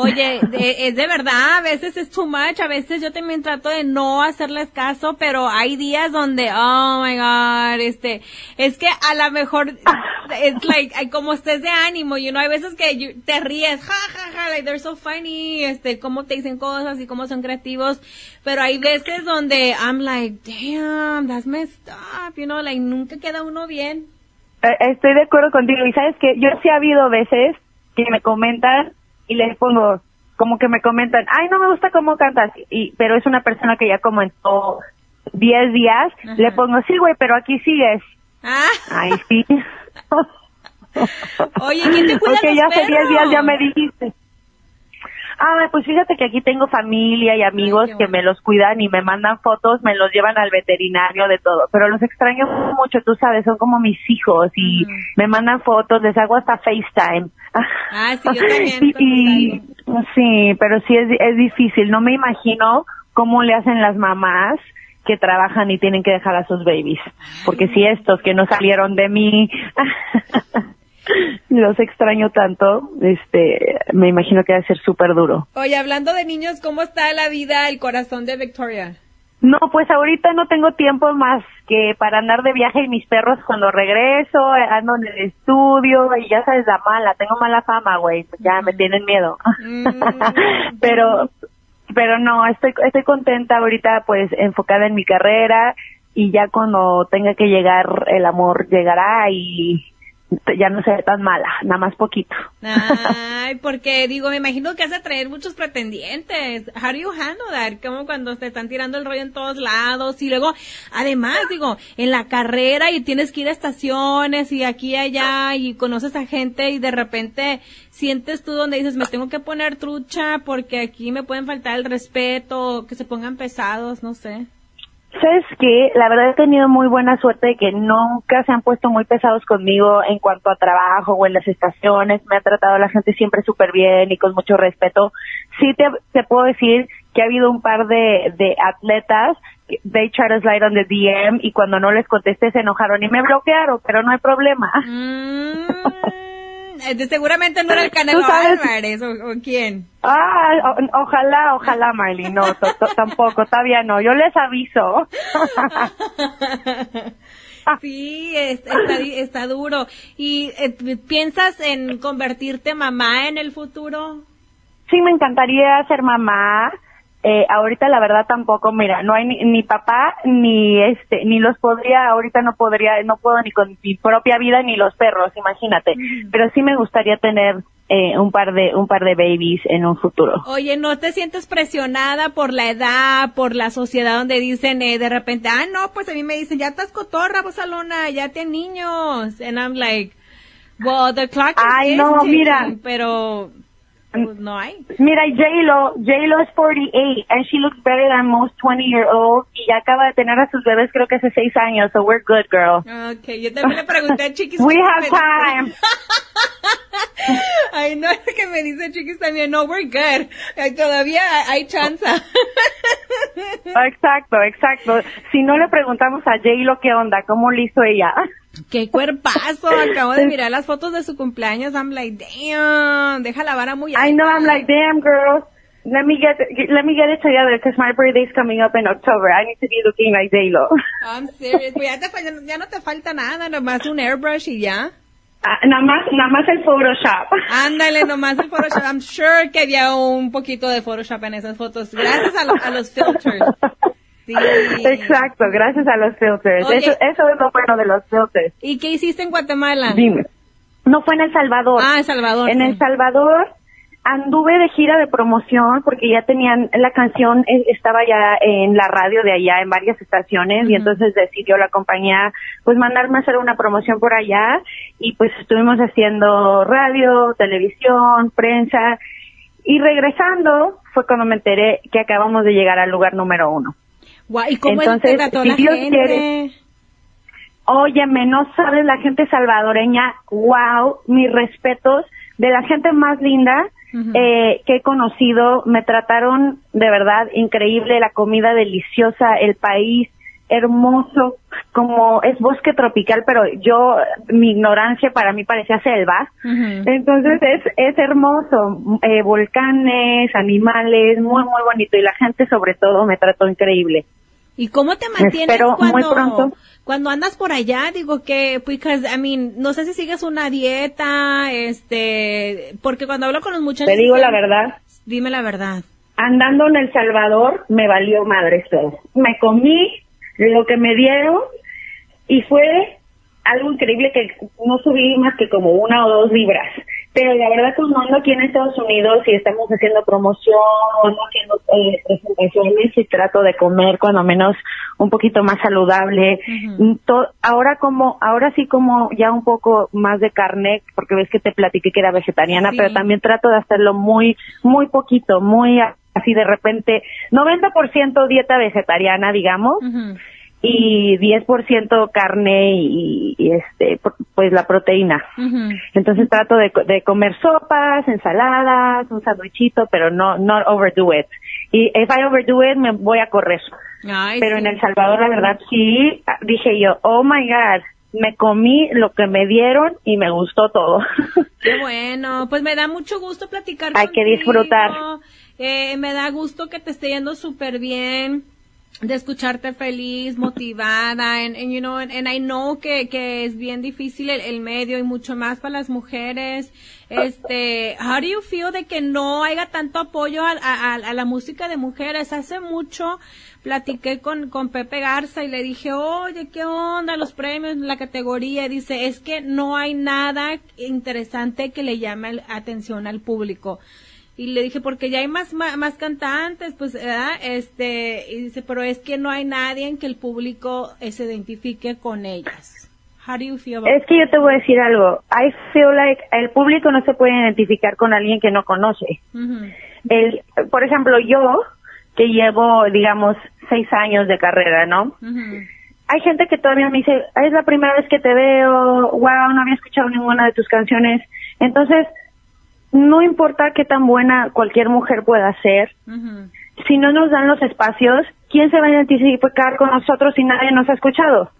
Oye, es de verdad, a veces es too much, a veces yo también trato de no hacerles caso, pero hay días donde, oh my god, este, es que a lo mejor, es like, como estés de ánimo, you know, hay veces que te ríes, ja, ja, ja, like they're so funny, este, cómo te dicen cosas y cómo son creativos, pero hay veces donde I'm like, damn, that's messed up, you know, like nunca queda uno bien. Eh, Estoy de acuerdo contigo, y sabes que yo sí ha habido veces que me comentan y les pongo, como que me comentan, ay, no me gusta cómo cantas, y, pero es una persona que ya comentó 10 días, le pongo, sí, güey, pero aquí sigues. Ah. Ay, sí. Oye, ¿quién te cuida Porque los ya hace 10 perros? días ya me dijiste. Ah, pues fíjate que aquí tengo familia y amigos que me los cuidan y me mandan fotos, me los llevan al veterinario de todo, pero los extraño mucho, tú sabes, son como mis hijos y me mandan fotos, les hago hasta FaceTime. Ah, sí, yo también, Y- cuando y- sí, pero sí es, es difícil, no me imagino cómo le hacen las mamás que trabajan y tienen que dejar a sus babies, porque si estos que no salieron de mí los extraño tanto, este, me imagino que va a ser súper duro. Oye, hablando de niños, ¿cómo está la vida, el corazón de Victoria? No, pues ahorita no tengo tiempo más que para andar de viaje y mis perros cuando regreso, ando en el estudio y ya sabes la mala, tengo mala fama, güey, ya me tienen miedo. Mm. pero pero no, estoy estoy contenta ahorita pues enfocada en mi carrera y ya cuando tenga que llegar el amor llegará y ya no seré tan mala, nada más poquito. Ay, porque digo, me imagino que has de traer muchos pretendientes. How do you handle that? Como cuando te están tirando el rollo en todos lados y luego, además, digo, en la carrera y tienes que ir a estaciones y aquí y allá y conoces a gente y de repente sientes tú donde dices, me tengo que poner trucha porque aquí me pueden faltar el respeto, que se pongan pesados, no sé. ¿Sabes qué? La verdad he tenido muy buena suerte de que nunca se han puesto muy pesados conmigo en cuanto a trabajo o en las estaciones. Me ha tratado la gente siempre súper bien y con mucho respeto. Sí te, puedo decir que ha habido un par de, de atletas que they try to slide on the DM y cuando no les contesté se enojaron y me bloquearon, pero no hay problema. Mm, seguramente no era el Canelo Álvarez o, o quién. Ah, o- ojalá, ojalá, Marley. No, to- to- tampoco, todavía no. Yo les aviso. Sí, es- está, está duro. ¿Y eh, piensas en convertirte mamá en el futuro? Sí, me encantaría ser mamá. Eh, ahorita la verdad tampoco, mira, no hay ni, ni papá ni este ni los podría, ahorita no podría, no puedo ni con mi propia vida ni los perros, imagínate. Pero sí me gustaría tener eh, un par de un par de babies en un futuro. Oye, ¿no te sientes presionada por la edad, por la sociedad donde dicen eh, de repente, ah, no, pues a mí me dicen, ya estás cotorra, Bosalona, ya tienes niños? And I'm like, well, the clock is Ay, no, mira. pero no hay. Mira, J-Lo, J-Lo es 48 and she looks better than most 20 year olds y ya acaba de tener a sus bebés creo que hace seis años, so we're good, girl. Okay, yo también le pregunté a Chiquis. We have time. Ay, no, que me dice Chiquis también, no, we're good. Ay, todavía hay chance. Exacto, exacto. Si no le preguntamos a J-Lo qué onda, cómo lo hizo ella. Qué cuerpazo. Acabo de mirar las fotos de su cumpleaños. I'm like, damn, deja la vara muy I know, I'm like, damn, girl. Let me get let me get it together because my birthday's coming up in October. I need to be looking like J-Lo. I'm serious. Pues ya, te, fal- ya no te falta nada, nomás un airbrush y ya. Ah, nada más, nada más el Photoshop. Ándale, nomás el Photoshop. I'm sure que había un poquito de Photoshop en esas fotos. Gracias a, lo- a los filters. Sí. Exacto, gracias a los filters. Eso, eso es lo bueno de los filters. ¿Y qué hiciste en Guatemala? Dime. No fue en El Salvador. Ah, El Salvador. En sí. El Salvador anduve de gira de promoción porque ya tenían, la canción eh, estaba ya en la radio de allá, en varias estaciones, y entonces decidió la compañía pues mandarme a hacer una promoción por allá y pues estuvimos haciendo radio, televisión, prensa y regresando fue cuando me enteré que acabamos de llegar al lugar número uno. ¿Y cómo Entonces, trató si la Dios gente? quiere. Óyeme, no sabes la gente salvadoreña, wow, mis respetos, de la gente más linda eh, que he conocido, me trataron de verdad increíble, la comida deliciosa, el país hermoso, como es bosque tropical, pero yo, mi ignorancia para mí parecía selva. Entonces es, es hermoso, eh, volcanes, animales, muy, muy bonito y la gente sobre todo me trató increíble. ¿Y cómo te mantienes cuando, pronto. cuando andas por allá? Digo que, because, I mean, no sé si sigues una dieta, este, porque cuando hablo con los muchachos... Te digo la verdad, Dime la verdad. andando en El Salvador me valió madre todo. Me comí lo que me dieron y fue algo increíble que no subí más que como una o dos libras. Pero la verdad como ando aquí en Estados Unidos y estamos haciendo promoción, ando haciendo eh, presentaciones y trato de comer cuando menos un poquito más saludable. To- ahora como, ahora sí como ya un poco más de carne, porque ves que te platiqué que era vegetariana, Sí. pero también trato de hacerlo muy, muy poquito, muy así de repente, 90% dieta vegetariana, digamos. Y 10% carne y, y, este, pues la proteína. Entonces trato de, de comer sopas, ensaladas, un sandwichito, pero no, no overdo it. Y if I overdo it, me voy a correr. Ay, Pero sí. en El Salvador, la verdad, sí, dije yo, oh my God, me comí lo que me dieron y me gustó todo. Qué bueno, pues me da mucho gusto platicar Hay que disfrutar. Eh, me da gusto que te esté yendo súper bien, de escucharte feliz, motivada, and, and, you know, and, I know que, que es bien difícil el, el medio y mucho más para las mujeres. Este, how do you feel de que no haya tanto apoyo a, a- a la música de mujeres? Hace mucho platiqué con, con Pepe Garza y le dije, oye, ¿qué onda? Los premios, la categoría. Dice, es que no hay nada interesante que le llame la atención al público. Y le dije, porque ya hay más, más, más cantantes, pues, ¿verdad? Este, y dice, pero es que no hay nadie en que el público eh, se identifique con ellas. How do you feel about es que yo te voy a decir algo. I feel like el público no se puede identificar con alguien que no conoce. El, por ejemplo, yo, que llevo, digamos, seis años de carrera, ¿no? Hay gente que todavía me dice, es la primera vez que te veo, wow, no había escuchado ninguna de tus canciones. Entonces, no importa qué tan buena cualquier mujer pueda ser, si no nos dan los espacios, ¿quién se va a identificar con nosotros si nadie nos ha escuchado?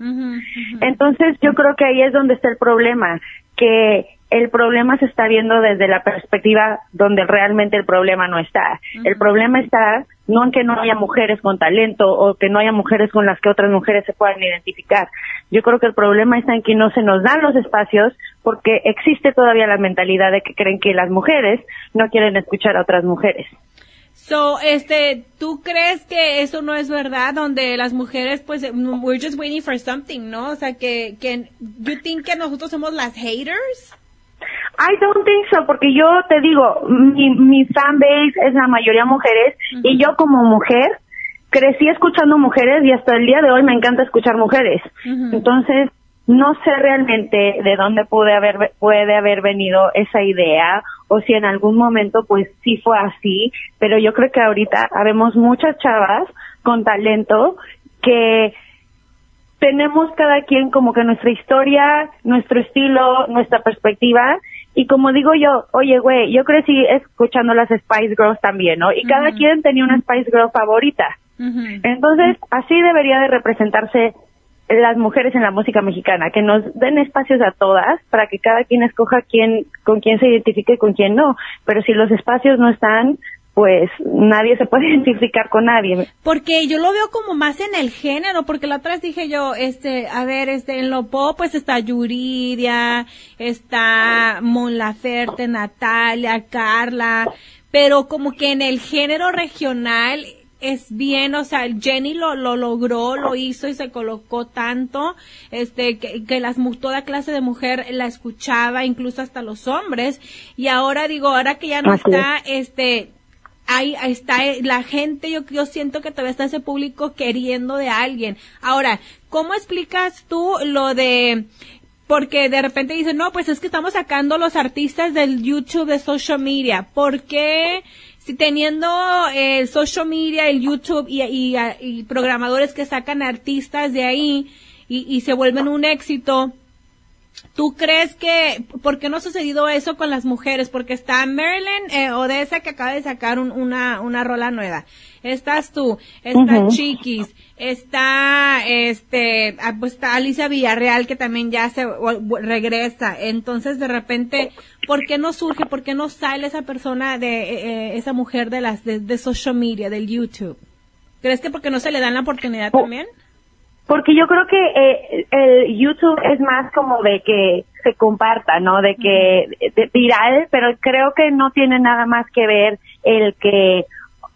Entonces, yo creo que ahí es donde está el problema, que el problema se está viendo desde la perspectiva donde realmente el problema no está. El problema está no en que no haya mujeres con talento o que no haya mujeres con las que otras mujeres se puedan identificar. Yo creo que el problema está en que no se nos dan los espacios porque existe todavía la mentalidad de que creen que las mujeres no quieren escuchar a otras mujeres. So, este, ¿tú crees que eso no es verdad? Donde las mujeres, pues, we're just waiting for something, ¿no? O sea, que, que, you think que nosotros somos las haters? I don't think so, porque yo te digo, mi, mi fan base es la mayoría mujeres y yo como mujer crecí escuchando mujeres y hasta el día de hoy me encanta escuchar mujeres. Entonces, no sé realmente de dónde puede haber, puede haber venido esa idea o si en algún momento pues sí fue así, pero yo creo que ahorita habemos muchas chavas con talento que tenemos cada quien como que nuestra historia, nuestro estilo, nuestra perspectiva y como digo yo, oye, güey, yo crecí escuchando las Spice Girls también, ¿no? Y cada quien tenía una Spice Girl favorita. Entonces, así debería de representarse las mujeres en la música mexicana, que nos den espacios a todas para que cada quien escoja quién, con quién se identifique y con quién no. Pero si los espacios no están, pues nadie se puede identificar con nadie. Porque yo lo veo como más en el género, porque la otra vez dije yo, este, a ver, este, en lo pop pues está Yuridia, está Mon Laferte, Natalia, Carla, pero como que en el género regional es bien, o sea, Jenny lo, lo logró, lo hizo y se colocó tanto, este, que, que las, toda clase de mujer la escuchaba, incluso hasta los hombres, y ahora digo, ahora que ya no está, este, ahí, está eh, la gente, yo, yo siento que todavía está ese público queriendo de alguien. Ahora, ¿cómo explicas tú lo de porque de repente dicen, no, pues es que estamos sacando los artistas del YouTube de social media. ¿Por qué teniendo el social media, el YouTube y, y, programadores que sacan artistas de ahí y, y se vuelven un éxito, ¿Tú crees que, por qué no ha sucedido eso con las mujeres? Porque está Marilyn eh, Odessa que acaba de sacar una, una rola nueva. Estás tú, está Chiquis, está, este, ah, pues está Alicia Villarreal que también ya se regresa. Entonces, de repente, ¿por qué no surge, por qué no sale esa persona de, eh, eh, esa mujer de las, de, social media, del YouTube? ¿Crees que porque no se le dan la oportunidad oh. también? Porque yo creo que eh, el YouTube es más como de que se comparta, ¿no? De que de, viral, pero creo que no tiene nada más que ver el que,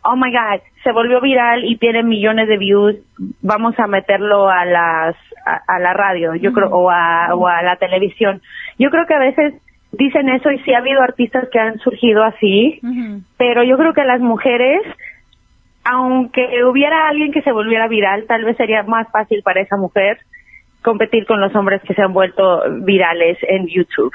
oh my God, se volvió viral y tiene millones de views, vamos a meterlo a las a, la radio, yo creo, o a, o a la televisión. Yo creo que a veces dicen eso y sí ha habido artistas que han surgido así, pero yo creo que las mujeres aunque hubiera alguien que se volviera viral, tal vez sería más fácil para esa mujer competir con los hombres que se han vuelto virales en YouTube.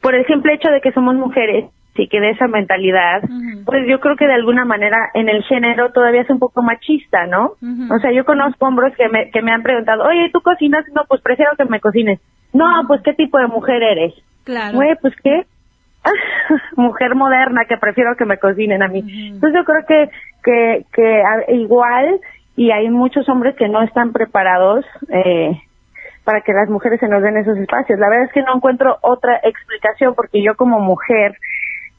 Por el simple hecho de que somos mujeres y que de esa mentalidad, pues yo creo que de alguna manera en el género todavía es un poco machista, ¿no? O sea, yo conozco hombres que me, que me han preguntado, oye, ¿tú cocinas? No, pues prefiero que me cocines. No, pues ¿qué tipo de mujer eres? Claro. Güey, pues ¿qué? mujer moderna que prefiero que me cocinen a mí. Entonces yo creo que que, que igual y hay muchos hombres que no están preparados eh, para que las mujeres se nos den esos espacios. La verdad es que no encuentro otra explicación porque yo como mujer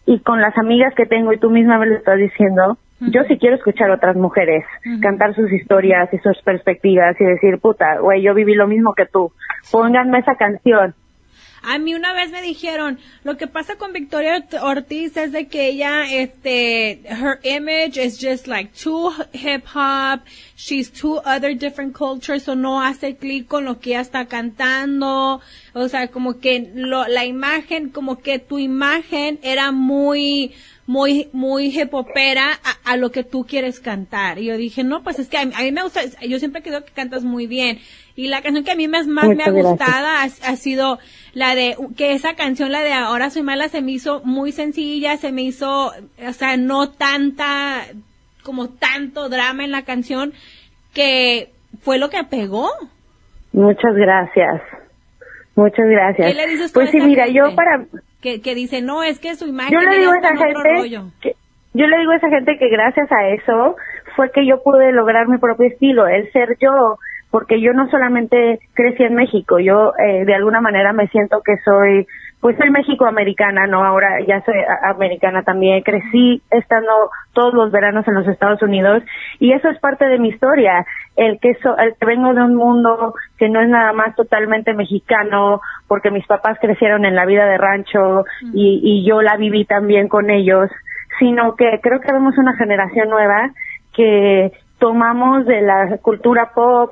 y con las amigas que tengo y tú misma me lo estás diciendo, yo sí quiero escuchar a otras mujeres, cantar sus historias y sus perspectivas y decir, puta, güey, yo viví lo mismo que tú, pónganme esa canción. A mí una vez me dijeron, lo que pasa con Victoria Ortiz es de que ella, este, her image is just like too hip hop, she's too other different cultures, o no hace clic con lo que ella está cantando, o sea, como que lo, la imagen, como que tu imagen era muy, muy, muy hipopera a, a, lo que tú quieres cantar. Y yo dije, no, pues es que a, mí me gusta, yo siempre creo que cantas muy bien. Y la canción que a mí más, más me ha gustado ha, sido la de, que esa canción, la de Ahora Soy Mala, se me hizo muy sencilla, se me hizo, o sea, no tanta, como tanto drama en la canción, que fue lo que pegó. Muchas gracias. Muchas gracias. ¿Qué le dices pues sí, mira, yo para... Que, que dice, no, es que su imagen yo le digo a esa gente que, yo le digo a esa gente que gracias a eso fue que yo pude lograr mi propio estilo, el ser yo, porque yo no solamente crecí en México, yo eh, de alguna manera me siento que soy pues soy mexicoamericana, ¿no? Ahora ya soy americana también. Crecí estando todos los veranos en los Estados Unidos y eso es parte de mi historia. El que, so, el que vengo de un mundo que no es nada más totalmente mexicano, porque mis papás crecieron en la vida de rancho y, y yo la viví también con ellos, sino que creo que vemos una generación nueva que tomamos de la cultura pop,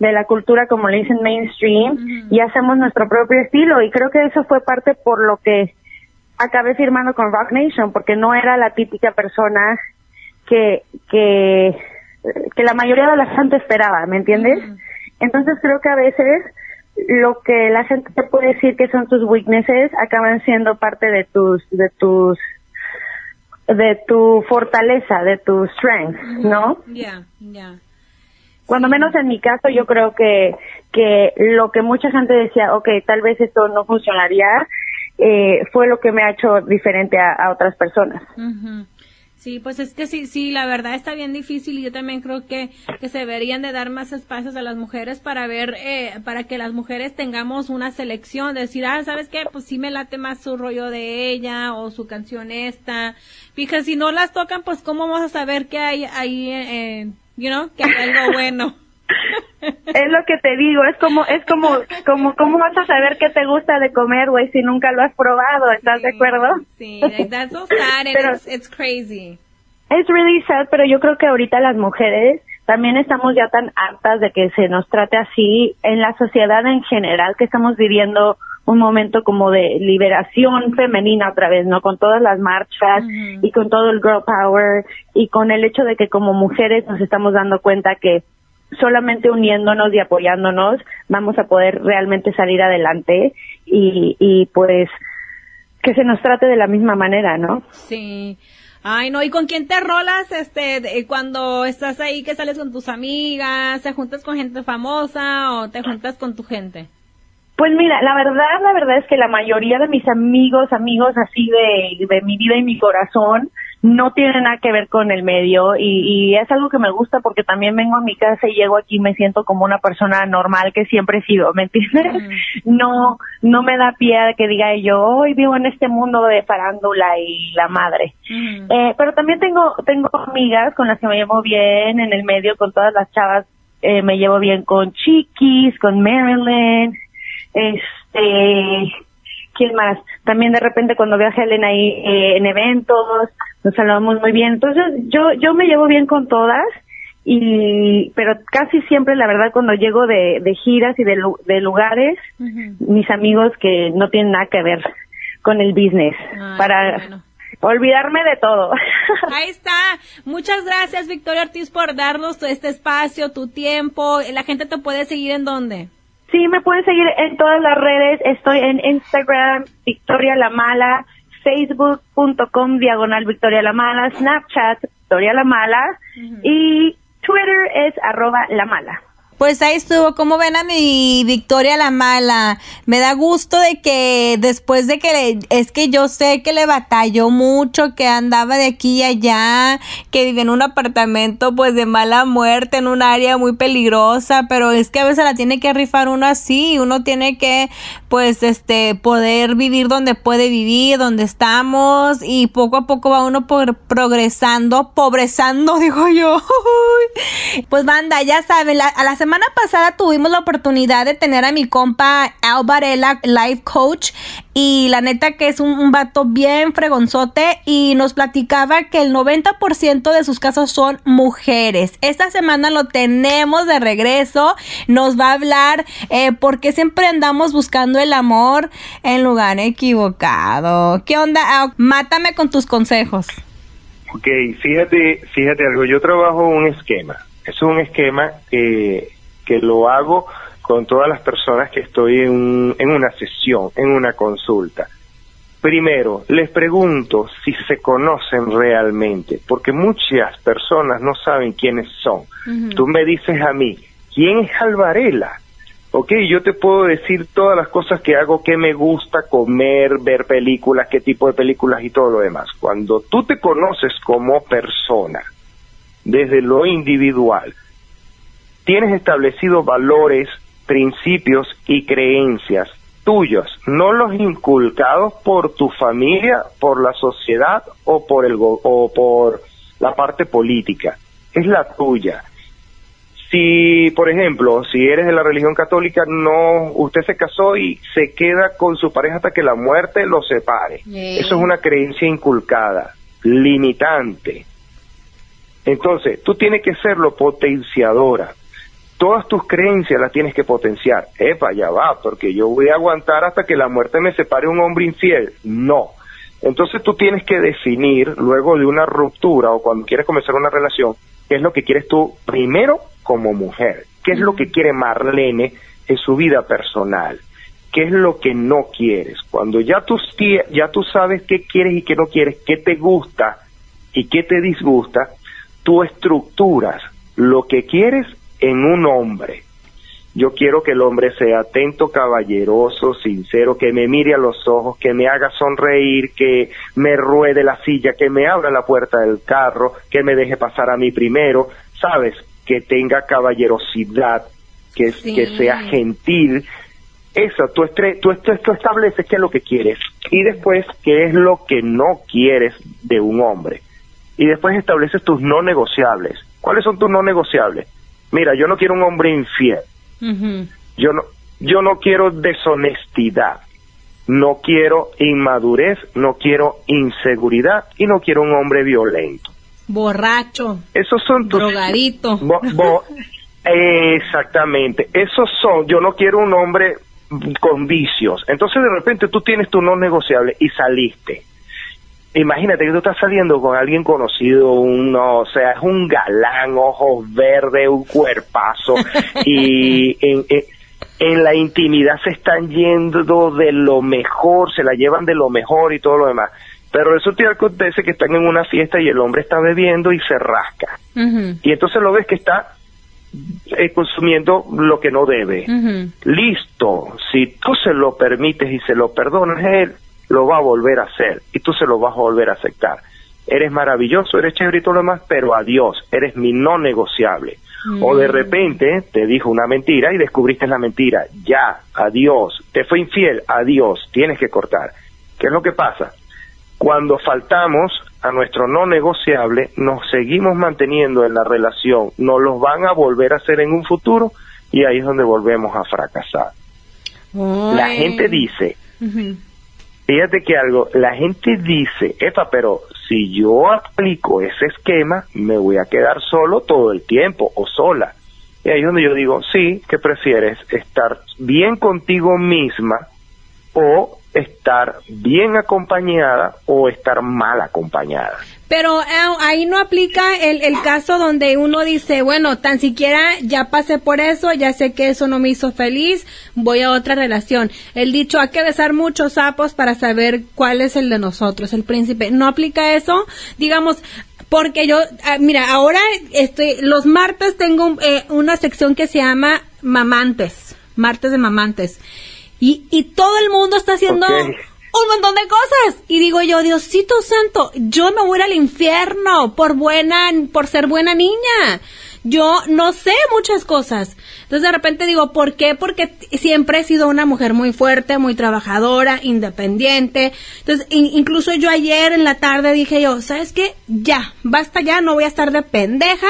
de la cultura, como le dicen, mainstream, y hacemos nuestro propio estilo. Y creo que eso fue parte por lo que acabé firmando con Rock Nation, porque no era la típica persona que, que, que la mayoría de la gente esperaba, ¿me entiendes? Entonces creo que a veces lo que la gente te puede decir que son tus weaknesses acaban siendo parte de tus, de tus, de tu fortaleza, de tu strength, ¿no? Ya, ya. Cuando menos en mi caso, yo creo que, que lo que mucha gente decía, ok, tal vez esto no funcionaría, eh, fue lo que me ha hecho diferente a, a otras personas. Ujú. Sí, pues es que sí, sí, la verdad está bien difícil y yo también creo que, que se deberían de dar más espacios a las mujeres para ver, eh, para que las mujeres tengamos una selección, decir, ah, ¿sabes qué? Pues sí me late más su rollo de ella o su canción esta. Fíjate, si no las tocan, pues cómo vamos a saber que hay ahí, eh, you know, que hay algo bueno. Es lo que te digo, es como, es como, como, ¿cómo vas a saber qué te gusta de comer, güey, si nunca lo has probado? ¿Estás de acuerdo? Sí, that's so sad and Pero- it's, it's crazy. Es really sad, pero yo creo que ahorita las mujeres también estamos ya tan hartas de que se nos trate así en la sociedad en general, que estamos viviendo un momento como de liberación femenina otra vez, ¿no? Con todas las marchas y con todo el girl power y con el hecho de que como mujeres nos estamos dando cuenta que solamente uniéndonos y apoyándonos vamos a poder realmente salir adelante y, y pues que se nos trate de la misma manera, ¿no? Sí. Ay, no, ¿y con quién te rolas este de- cuando estás ahí que sales con tus amigas, te juntas con gente famosa o te juntas con tu gente? Pues mira, la verdad, la verdad es que la mayoría de mis amigos, amigos así de, de mi vida y mi corazón, no tienen nada que ver con el medio y, y es algo que me gusta porque también vengo a mi casa y llego aquí y me siento como una persona normal que siempre he sido, ¿me entiendes? No, no me da pie a que diga yo, hoy vivo en este mundo de farándula y la madre. Eh, pero también tengo tengo amigas con las que me llevo bien en el medio, con todas las chavas eh, me llevo bien con Chiquis, con Marilyn, este, ¿quién más? También de repente cuando veo a Helen ahí eh, en eventos, nos saludamos muy bien. Entonces yo yo me llevo bien con todas y pero casi siempre la verdad cuando llego de, de giras y de, de lugares mis amigos que no tienen nada que ver con el business Ay, para bueno. olvidarme de todo. Ahí está. Muchas gracias, Victoria Ortiz, por darnos este espacio, tu tiempo. La gente te puede seguir en dónde? Sí, me pueden seguir en todas las redes. Estoy en Instagram, Victoria La Mala, Facebook.com, diagonal Victoria La Mala, Snapchat, Victoria La Mala, y Twitter es arroba La Mala. Pues ahí estuvo, como ven a mi Victoria la mala. Me da gusto de que después de que le- es que yo sé que le batalló mucho, que andaba de aquí y allá, que vivía en un apartamento pues de mala muerte, en un área muy peligrosa, pero es que a veces la tiene que rifar uno así, uno tiene que pues este poder vivir donde puede vivir, donde estamos y poco a poco va uno por progresando, pobrezando, digo yo. Pues banda, ya saben, la- a la semana pasada tuvimos la oportunidad de tener a mi compa Al Varela, life coach, y la neta que es un, un vato bien fregonzote y nos platicaba que el 90% de sus casos son mujeres. Esta semana lo tenemos de regreso, nos va a hablar eh, porque siempre andamos buscando el amor en lugar equivocado. ¿Qué onda? Mátame con tus consejos. Ok, fíjate, fíjate algo, yo trabajo un esquema, es un esquema que, que lo hago con todas las personas que estoy en, un- en una sesión, en una consulta. Primero, les pregunto si se conocen realmente, porque muchas personas no saben quiénes son. Tú me dices a mí, ¿quién es Alvarela? Ok, yo te puedo decir todas las cosas que hago, que me gusta comer, ver películas, qué tipo de películas y todo lo demás. Cuando tú te conoces como persona, desde lo individual, tienes establecidos valores, principios y creencias tuyos, no los inculcados por tu familia, por la sociedad o por el o por la parte política. Es la tuya. Si, por ejemplo, si eres de la religión católica, no, usted se casó y se queda con su pareja hasta que la muerte lo separe. Eso es una creencia inculcada, limitante. Entonces, tú tienes que serlo potenciadora. Todas tus creencias las tienes que potenciar. Epa, ya va, porque yo voy a aguantar hasta que la muerte me separe un hombre infiel. No. Entonces tú tienes que definir, luego de una ruptura o cuando quieres comenzar una relación, qué es lo que quieres tú primero como mujer, qué es lo que quiere Marlene en su vida personal, qué es lo que no quieres. Cuando ya tú, ya tú sabes qué quieres y qué no quieres, qué te gusta y qué te disgusta, tú estructuras lo que quieres en un hombre. Yo quiero que el hombre sea atento, caballeroso, sincero, que me mire a los ojos, que me haga sonreír, que me ruede la silla, que me abra la puerta del carro, que me deje pasar a mí primero, ¿sabes? Que tenga caballerosidad, que, que sea gentil. Eso, tú, tú, tú estableces qué es lo que quieres y después qué es lo que no quieres de un hombre. Y después estableces tus no negociables. ¿Cuáles son tus no negociables? Mira, yo no quiero un hombre infiel yo no, yo no quiero deshonestidad, no quiero inmadurez, no quiero inseguridad y no quiero un hombre violento. Borracho. Esos son tus drogadito. exactamente. Esos son. Yo no quiero un hombre con vicios. Entonces de repente tú tienes tu no negociable y saliste imagínate que tú estás saliendo con alguien conocido, uno, o sea, es un galán, ojos verdes, un cuerpazo, y en, en, la intimidad se están yendo de lo mejor, se la llevan de lo mejor y todo lo demás. Pero resulta que acontece que están en una fiesta y el hombre está bebiendo y se rasca. Y entonces lo ves que está eh, consumiendo lo que no debe. Listo, si tú se lo permites y se lo perdonas, él lo va a volver a hacer y tú se lo vas a volver a aceptar. Eres maravilloso, eres chévere y todo lo demás, pero adiós, eres mi no negociable. O de mm. repente te dijo una mentira y descubriste la mentira. Ya, adiós, te fue infiel, adiós, tienes que cortar. ¿Qué es lo que pasa? Cuando faltamos a nuestro no negociable, nos seguimos manteniendo en la relación, nos los van a volver a hacer en un futuro y ahí es donde volvemos a fracasar. La gente dice, fíjate que algo, la gente dice, epa, pero si yo aplico ese esquema, me voy a quedar solo todo el tiempo o sola. Y ahí es donde yo digo, sí, ¿qué prefieres? ¿Estar bien contigo misma o estar bien acompañada o estar mal acompañada? Pero eh, ahí no aplica el, el, caso donde uno dice, bueno, tan siquiera ya pasé por eso, ya sé que eso no me hizo feliz, voy a otra relación. El dicho, hay que besar muchos sapos para saber cuál es el de nosotros, el príncipe. ¿No aplica eso? Digamos, porque yo, ah, mira, ahora estoy, los martes tengo eh, una sección que se llama mamantes, martes de mamantes. Y, y todo el mundo está haciendo un montón de cosas. Y digo yo, Diosito santo, yo me voy al infierno por buena, por ser buena niña. Yo no sé muchas cosas. Entonces de repente digo, ¿por qué? Porque siempre he sido una mujer muy fuerte, muy trabajadora, independiente. Entonces, incluso yo ayer en la tarde dije yo, ¿sabes qué? Ya, basta ya, no voy a estar de pendeja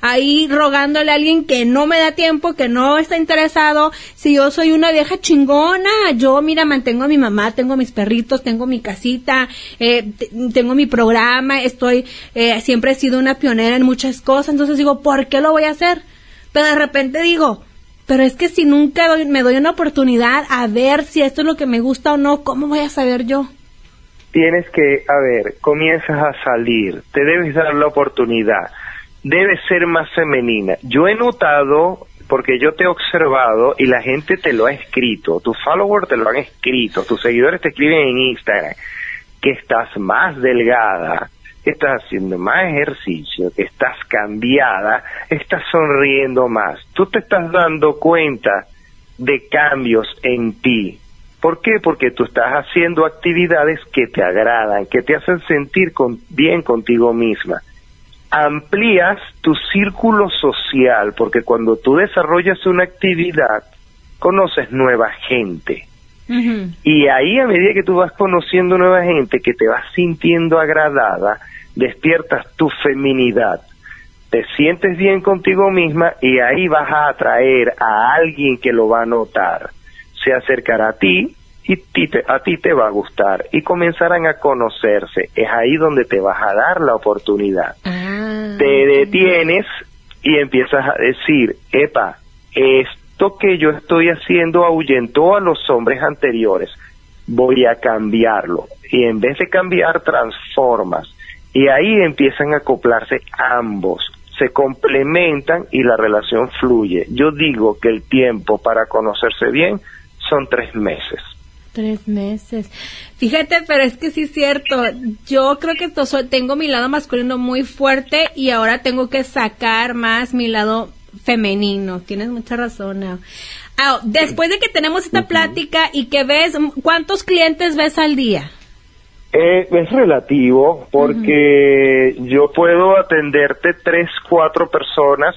ahí rogándole a alguien que no me da tiempo, que no está interesado. Si yo soy una vieja chingona, yo, mira, mantengo a mi mamá, tengo mis perritos, tengo mi casita, eh, tengo mi programa, estoy, eh, siempre he sido una pionera en muchas cosas. Entonces digo, ¿por qué lo voy a hacer? Pero de repente digo, pero es que si nunca me doy una oportunidad a ver si esto es lo que me gusta o no, ¿cómo voy a saber yo? Tienes que, a ver, comienzas a salir, te debes dar la oportunidad debe ser más femenina. Yo he notado, porque yo te he observado y la gente te lo ha escrito, tus followers te lo han escrito, tus seguidores te escriben en Instagram, que estás más delgada, estás haciendo más ejercicio, estás cambiada, estás sonriendo más. Tú te estás dando cuenta de cambios en ti. ¿Por qué? Porque tú estás haciendo actividades que te agradan, que te hacen sentir bien contigo misma amplías tu círculo social, porque cuando tú desarrollas una actividad, conoces nueva gente. Y ahí a medida que tú vas conociendo nueva gente, que te vas sintiendo agradada, despiertas tu feminidad, te sientes bien contigo misma y ahí vas a atraer a alguien que lo va a notar. Se acercará a ti y a ti te va a gustar y comenzarán a conocerse. Es ahí donde te vas a dar la oportunidad. Ah. Te detienes y empiezas a decir, epa, esto que yo estoy haciendo ahuyentó a los hombres anteriores, voy a cambiarlo. Y en vez de cambiar, transformas. Y ahí empiezan a acoplarse ambos, se complementan y la relación fluye. Yo digo que el tiempo para conocerse bien son tres meses. Tres meses. Fíjate, pero es que sí es cierto. Yo creo que tengo mi lado masculino muy fuerte y ahora tengo que sacar más mi lado femenino. Tienes mucha razón. Ah, después de que tenemos esta plática y que ves, ¿cuántos clientes ves al día? Eh, es relativo porque yo puedo atenderte tres, cuatro personas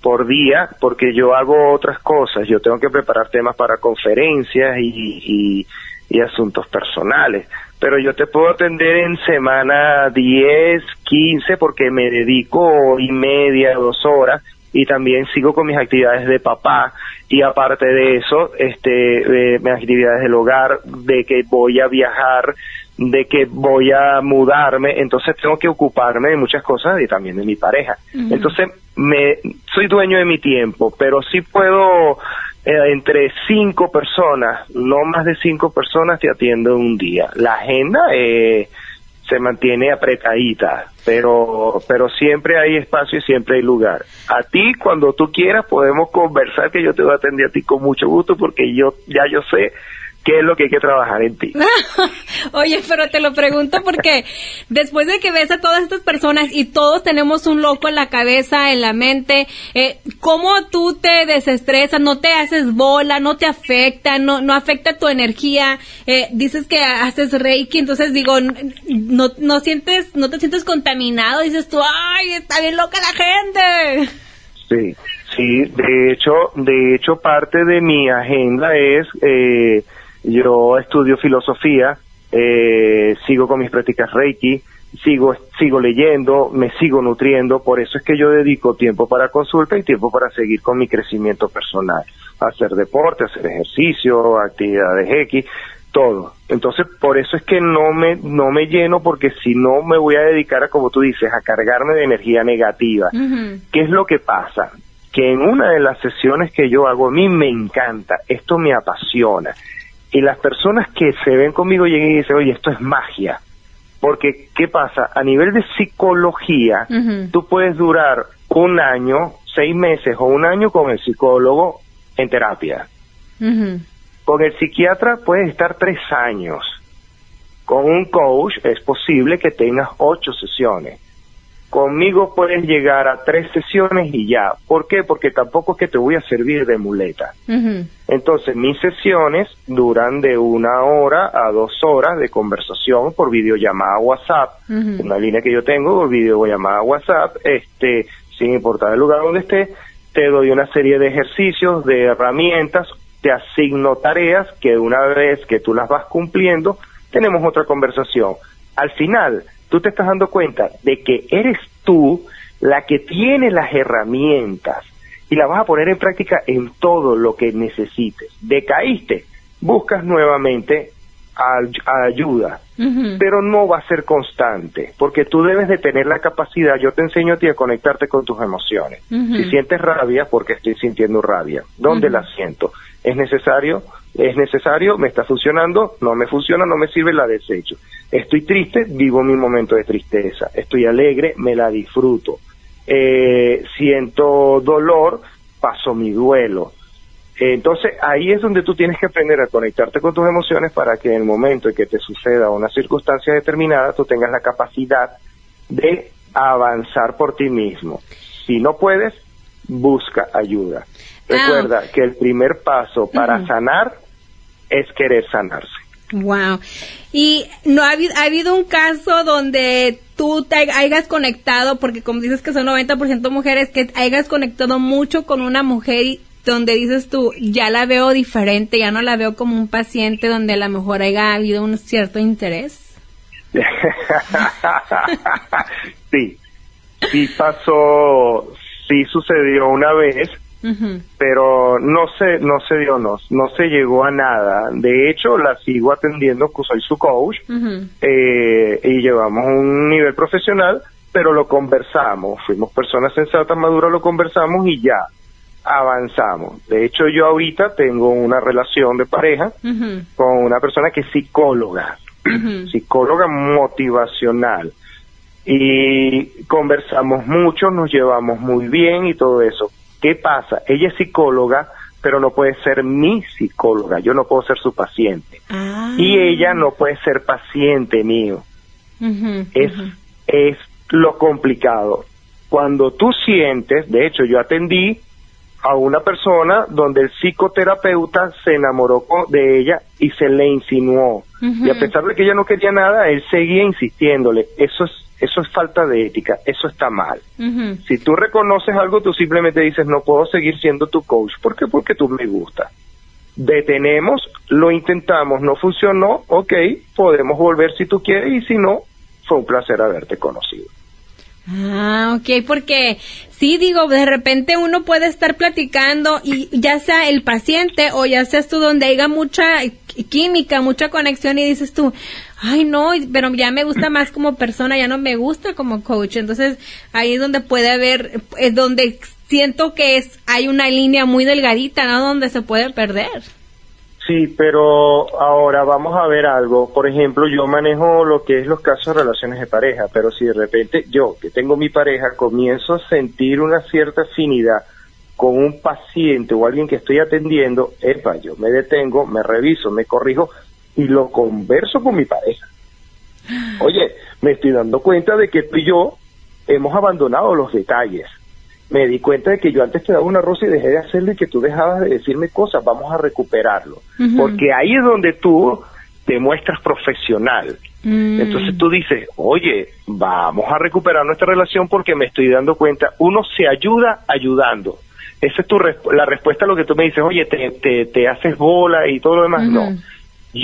por día porque yo hago otras cosas. Yo tengo que preparar temas para conferencias y, y, asuntos personales. Pero yo te puedo atender en semana 10, 15 porque me dedico y media, dos horas y también sigo con mis actividades de papá y aparte de eso, este, eh, mis actividades del hogar, de que voy a viajar de que voy a mudarme, entonces tengo que ocuparme de muchas cosas y también de mi pareja. Entonces, me soy dueño de mi tiempo, pero sí puedo eh, entre cinco personas, no más de cinco personas te atiendo en un día. La agenda eh, se mantiene apretadita, pero pero siempre hay espacio y siempre hay lugar. A ti cuando tú quieras podemos conversar que yo te voy a atender a ti con mucho gusto porque yo ya yo sé qué es lo que hay que trabajar en ti. Oye, pero te lo pregunto porque después de que ves a todas estas personas y todos tenemos un loco en la cabeza, en la mente, eh, ¿cómo tú te desestresas? ¿No te haces bola? ¿No te afecta? ¿No, no afecta tu energía? Eh, dices que haces reiki, entonces digo, no, no sientes, no te sientes contaminado, dices tú, ay, está bien loca la gente. Sí, sí, de hecho, de hecho parte de mi agenda es eh, yo estudio filosofía, eh, sigo con mis prácticas Reiki, sigo, sigo leyendo, me sigo nutriendo, por eso es que yo dedico tiempo para consulta y tiempo para seguir con mi crecimiento personal, hacer deporte, hacer ejercicio, actividades X, todo. Entonces, por eso es que no me, no me lleno, porque si no me voy a dedicar a, como tú dices, a cargarme de energía negativa. ¿Qué es lo que pasa? Que en una de las sesiones que yo hago, a mí me encanta, esto me apasiona y las personas que se ven conmigo llegan y dicen, oye, esto es magia. Porque, ¿qué pasa? A nivel de psicología, tú puedes durar un año, seis meses o un año con el psicólogo en terapia. Con el psiquiatra puedes estar tres años. Con un coach es posible que tengas ocho sesiones. Conmigo puedes llegar a tres sesiones y ya. ¿Por qué? Porque tampoco es que te voy a servir de muleta. Entonces, mis sesiones duran de una hora a dos horas de conversación por videollamada WhatsApp. Una línea que yo tengo por videollamada WhatsApp, este, sin importar el lugar donde esté, te doy una serie de ejercicios, de herramientas, te asigno tareas que una vez que tú las vas cumpliendo, tenemos otra conversación. Al final, tú te estás dando cuenta de que eres tú la que tiene las herramientas y la vas a poner en práctica en todo lo que necesites. Decaíste, buscas nuevamente ayuda, pero no va a ser constante, porque tú debes de tener la capacidad, yo te enseño a ti a conectarte con tus emociones. Si sientes rabia, porque estoy sintiendo rabia, ¿dónde la siento? ¿Es necesario? ¿Es necesario? ¿Me está funcionando? No me funciona, no me sirve, la desecho. Estoy triste, vivo mi momento de tristeza. Estoy alegre, me la disfruto. Eh, siento dolor, paso mi duelo. entonces ahí es donde tú tienes que aprender a conectarte con tus emociones para que en el momento en que te suceda una circunstancia determinada tú tengas la capacidad de avanzar por ti mismo. Si no puedes, busca ayuda. Ah. Recuerda que el primer paso para sanar es querer sanarse. Wow. Y no ha habido, ha habido un caso donde tú te hayas conectado, porque como dices que son 90% mujeres, que hayas conectado mucho con una mujer donde dices tú, ya la veo diferente, ya no la veo como un paciente donde a lo mejor haya habido un cierto interés? sí, sí pasó, sí sucedió una vez, pero no se, no se dio, no, no se llegó a nada. De hecho, la sigo atendiendo, soy su coach, eh, y llevamos un nivel profesional, pero lo conversamos, fuimos personas sensatas, maduras, lo conversamos y ya avanzamos. De hecho, yo ahorita tengo una relación de pareja con una persona que es psicóloga, psicóloga motivacional. Y conversamos mucho, nos llevamos muy bien y todo eso. ¿Qué pasa? Ella es psicóloga, pero no puede ser mi psicóloga. Yo no puedo ser su paciente. Ah. Y ella no puede ser paciente mío. es, es lo complicado. Cuando tú sientes, de hecho yo atendí a una persona donde el psicoterapeuta se enamoró de ella y se le insinuó. Y a pesar de que ella no quería nada, él seguía insistiéndole. Eso es eso es falta de ética, eso está mal. Si tú reconoces algo, tú simplemente dices, no puedo seguir siendo tu coach. ¿Por qué? Porque tú me gusta. Detenemos, lo intentamos, no funcionó, ok, podemos volver si tú quieres y si no, fue un placer haberte conocido. Ah, ok, porque sí digo, de repente uno puede estar platicando y ya sea el paciente o ya seas tú donde haya mucha química, mucha conexión y dices tú, ay no, pero ya me gusta más como persona, ya no me gusta como coach. Entonces ahí es donde puede haber, es donde siento que es, hay una línea muy delgadita, ¿no? Donde se puede perder. Sí, pero ahora vamos a ver algo. Por ejemplo, yo manejo lo que es los casos de relaciones de pareja, pero si de repente yo, que tengo mi pareja, comienzo a sentir una cierta afinidad con un paciente o alguien que estoy atendiendo, epa, yo me detengo, me reviso, me corrijo y lo converso con mi pareja. Oye, me estoy dando cuenta de que tú y yo hemos abandonado los detalles me di cuenta de que yo antes te daba una rosa y dejé de hacerlo y que tú dejabas de decirme cosas, vamos a recuperarlo. Porque ahí es donde tú te muestras profesional. Mm. Entonces tú dices, oye, vamos a recuperar nuestra relación porque me estoy dando cuenta, uno se ayuda ayudando. Esa es tu la respuesta a lo que tú me dices, oye, te, te, haces bola y todo lo demás. No.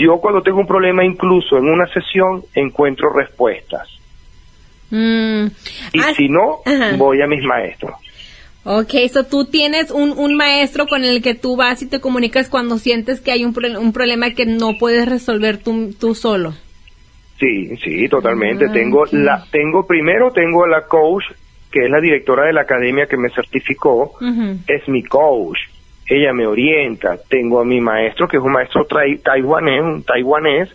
Yo cuando tengo un problema, incluso en una sesión, encuentro respuestas. Mm. Y Ah, si no, ajá. voy a mis maestros. Ok, so tú tienes un, un maestro con el que tú vas y te comunicas cuando sientes que hay un, pro- un problema que no puedes resolver tú, tú solo. Sí, sí, totalmente. Ah, tengo ok. la, tengo primero tengo la coach que es la directora de la academia que me certificó, es mi coach. Ella me orienta. Tengo a mi maestro que es un maestro taiwanés, un taiwanés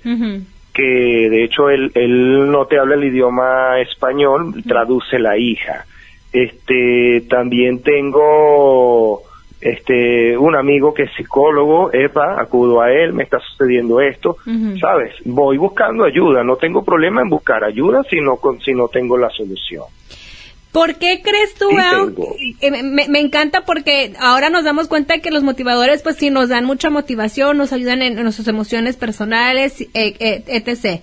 que de hecho él, él no te habla el idioma español, traduce la hija. Este, también tengo este un amigo que es psicólogo, epa, acudo a él, me está sucediendo esto. ¿sabes? Voy buscando ayuda, no tengo problema en buscar ayuda si no, con, si no tengo la solución. ¿Por qué crees tú, Sí. Eh, me, me encanta porque ahora nos damos cuenta que los motivadores, pues sí, nos dan mucha motivación, nos ayudan en, en nuestras emociones personales, eh, eh, etc.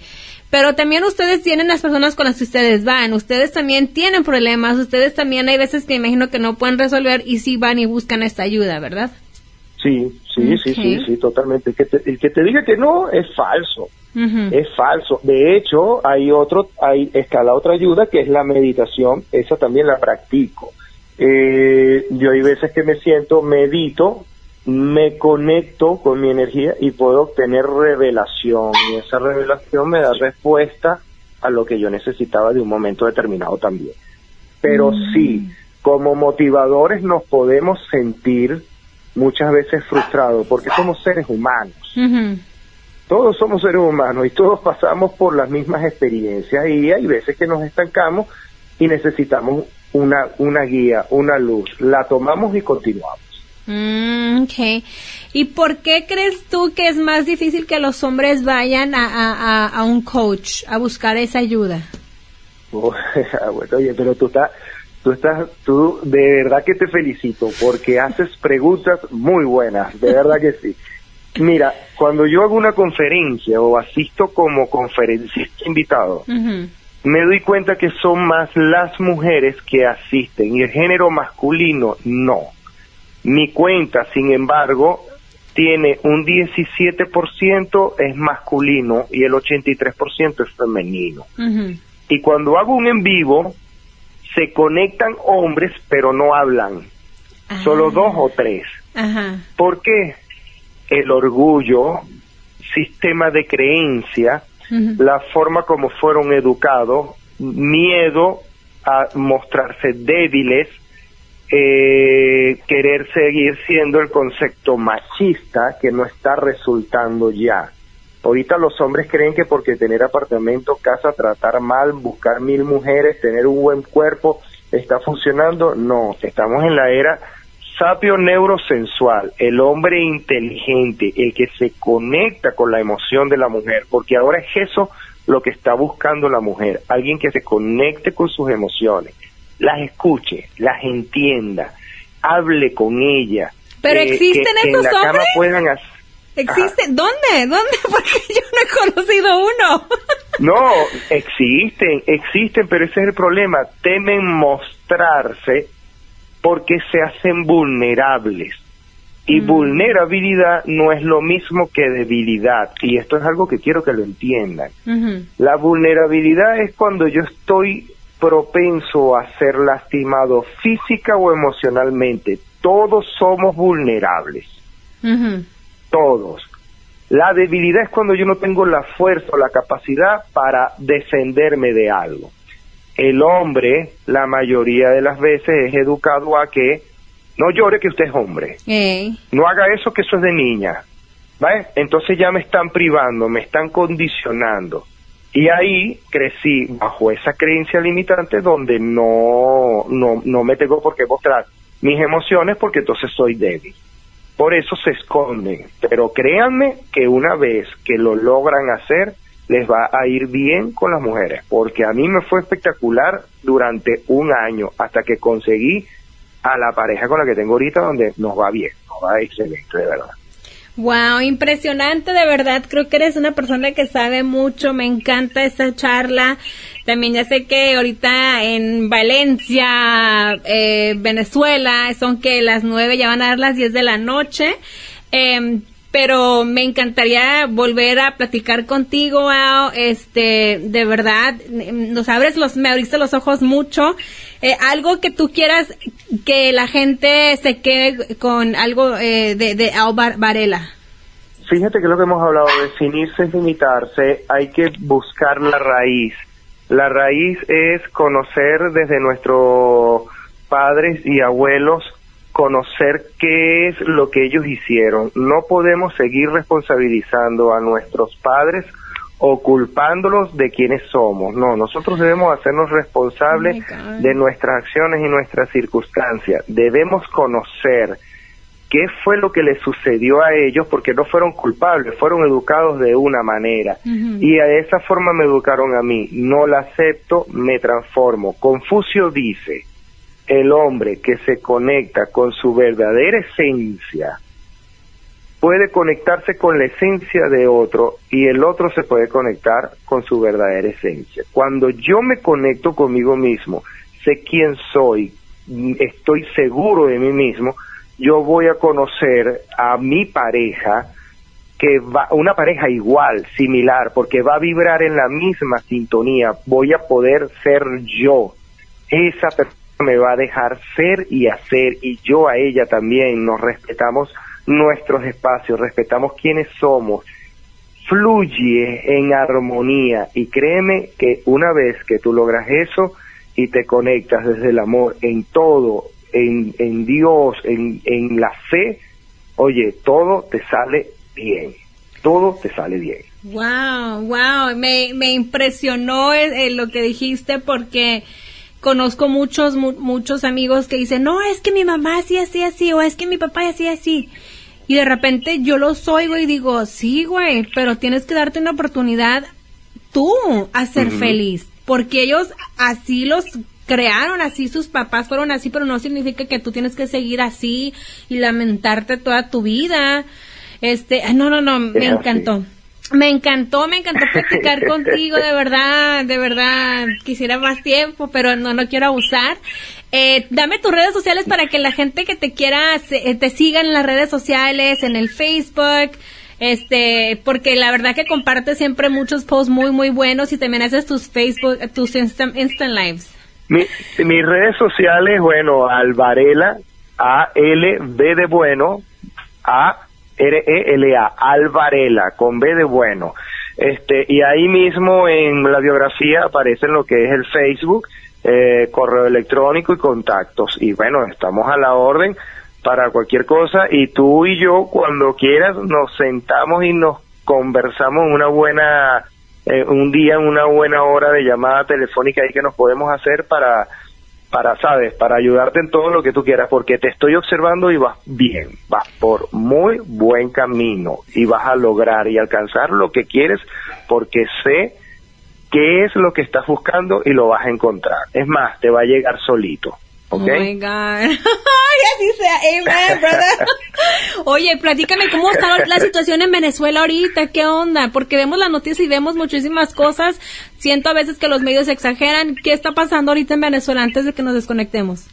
Pero también ustedes tienen las personas con las que ustedes van, ustedes también tienen problemas, ustedes también hay veces que imagino que no pueden resolver y sí van y buscan esta ayuda, ¿verdad? Sí, sí, sí, sí, sí, totalmente. El que, te, el que te diga que no es falso. Es falso. De hecho, hay otro, hay, está la otra ayuda que es la meditación. Esa también la practico. Eh, yo hay veces que me siento, medito, me conecto con mi energía y puedo obtener revelación. Y esa revelación me da respuesta a lo que yo necesitaba de un momento determinado también. Pero sí, como motivadores nos podemos sentir muchas veces frustrados porque somos seres humanos. Todos somos seres humanos y todos pasamos por las mismas experiencias y hay veces que nos estancamos y necesitamos una, una guía, una luz. La tomamos y continuamos. Mm, ok. ¿Y por qué crees tú que es más difícil que los hombres vayan a, a, a, a un coach a buscar esa ayuda? bueno, oye, pero tú estás, tú estás, tú de verdad que te felicito porque haces preguntas muy buenas, de verdad que sí. Mira, cuando yo hago una conferencia o asisto como conferencista invitado, me doy cuenta que son más las mujeres que asisten y el género masculino no. Mi cuenta, sin embargo, tiene un 17% es masculino y el 83% es femenino. Y cuando hago un en vivo, se conectan hombres, pero no hablan. Solo dos o tres. ¿Por qué? El orgullo, sistema de creencia, la forma como fueron educados, miedo a mostrarse débiles, eh, querer seguir siendo el concepto machista que no está resultando ya. Ahorita los hombres creen que porque tener apartamento, casa, tratar mal, buscar mil mujeres, tener un buen cuerpo, está funcionando. No, estamos en la era sapio neurosensual, el hombre inteligente, el que se conecta con la emoción de la mujer, porque ahora es eso lo que está buscando la mujer, alguien que se conecte con sus emociones, las escuche, las entienda, hable con ella. Pero existen que, estos en la hombres. Cama puedan hacer ¿Existen? ¿Dónde? ¿Dónde? Porque yo no he conocido uno. No, existen, existen, pero ese es el problema. Temen mostrarse porque se hacen vulnerables. Y Mm. vulnerabilidad no es lo mismo que debilidad. Y esto es algo que quiero que lo entiendan. La vulnerabilidad es cuando yo estoy propenso a ser lastimado física o emocionalmente. Todos somos vulnerables todos. La debilidad es cuando yo no tengo la fuerza o la capacidad para defenderme de algo. El hombre, la mayoría de las veces, es educado a que no llore que usted es hombre, no haga eso que eso es de niña. ¿Vale? Entonces ya me están privando, me están condicionando. Y ahí crecí bajo esa creencia limitante donde no, no, no me tengo por qué mostrar mis emociones porque entonces soy débil. Por eso se esconden. Pero créanme que una vez que lo logran hacer, les va a ir bien con las mujeres. Porque a mí me fue espectacular durante un año hasta que conseguí a la pareja con la que tengo ahorita donde nos va bien, nos va excelente, de verdad. Wow, impresionante, de verdad. Creo que eres una persona que sabe mucho. Me encanta esta charla. También ya sé que ahorita en Valencia, eh, Venezuela, son que las nueve ya van a dar las diez de la noche. Em, pero me encantaría volver a platicar contigo, Ao. Este, de verdad, nos abres los, me abriste los ojos mucho. Eh, algo que tú quieras que la gente se quede con algo eh, de, de Ao Varela. Fíjate que lo que hemos hablado, definirse es limitarse, hay que buscar la raíz. La raíz es conocer desde nuestros padres y abuelos, conocer qué es lo que ellos hicieron. No podemos seguir responsabilizando a nuestros padres o culpándolos de quienes somos. No, nosotros debemos hacernos responsables Oh de nuestras acciones y nuestras circunstancias. Debemos conocer qué fue lo que les sucedió a ellos porque no fueron culpables, fueron educados de una manera. Y de esa forma me educaron a mí. No la acepto, me transformo. Confucio dice, el hombre que se conecta con su verdadera esencia puede conectarse con la esencia de otro y el otro se puede conectar con su verdadera esencia. Cuando yo me conecto conmigo mismo, sé quién soy, estoy seguro de mí mismo, yo voy a conocer a mi pareja que va una pareja igual, similar, porque va a vibrar en la misma sintonía, voy a poder ser yo. Esa persona me va a dejar ser y hacer y yo a ella también. Nos respetamos nuestros espacios, respetamos quiénes somos, fluye en armonía. Y créeme que una vez que tú logras eso y te conectas desde el amor en todo, en, en Dios, en, en la fe, oye, todo te sale bien, todo te sale bien. Wow, wow, me, me impresionó eh, eh, lo que dijiste porque conozco muchos, mu- muchos amigos que dicen, no, es que mi mamá así, así, así, o es que mi papá así, así. Y de repente yo los oigo y digo, sí, güey, pero tienes que darte una oportunidad tú a ser feliz, porque ellos así los crearon, así sus papás fueron así, pero no significa que tú tienes que seguir así y lamentarte toda tu vida. Este, ah, no, no, no, me encantó. Me encantó, me encantó platicar contigo, de verdad, de verdad. Quisiera más tiempo, pero no, no quiero abusar. Eh, dame tus redes sociales para que la gente que te quiera eh, te siga en las redes sociales, en el Facebook, este, porque la verdad que compartes siempre muchos posts muy, muy buenos y también haces tus Facebook, tus Instant, Lives. Mi, mis redes sociales, bueno, Alvarela, A-L-B de bueno, A-R-E-L-A, Alvarela, con B de bueno. Este, y ahí mismo en la biografía aparece lo que es el Facebook, eh, correo electrónico y contactos. Y bueno, estamos a la orden para cualquier cosa y tú y yo cuando quieras nos sentamos y nos conversamos una buena eh, un día en una buena hora de llamada telefónica ahí que nos podemos hacer para para sabes para ayudarte en todo lo que tú quieras porque te estoy observando y vas bien vas por muy buen camino y vas a lograr y alcanzar lo que quieres porque sé qué es lo que estás buscando y lo vas a encontrar. Es más te va a llegar solito Oh my God. Así sea, amen, brother. Oye, platícame cómo está la situación en Venezuela ahorita, qué onda, porque vemos las noticias y vemos muchísimas cosas. Siento a veces que los medios exageran. ¿Qué está pasando ahorita en Venezuela antes de que nos desconectemos?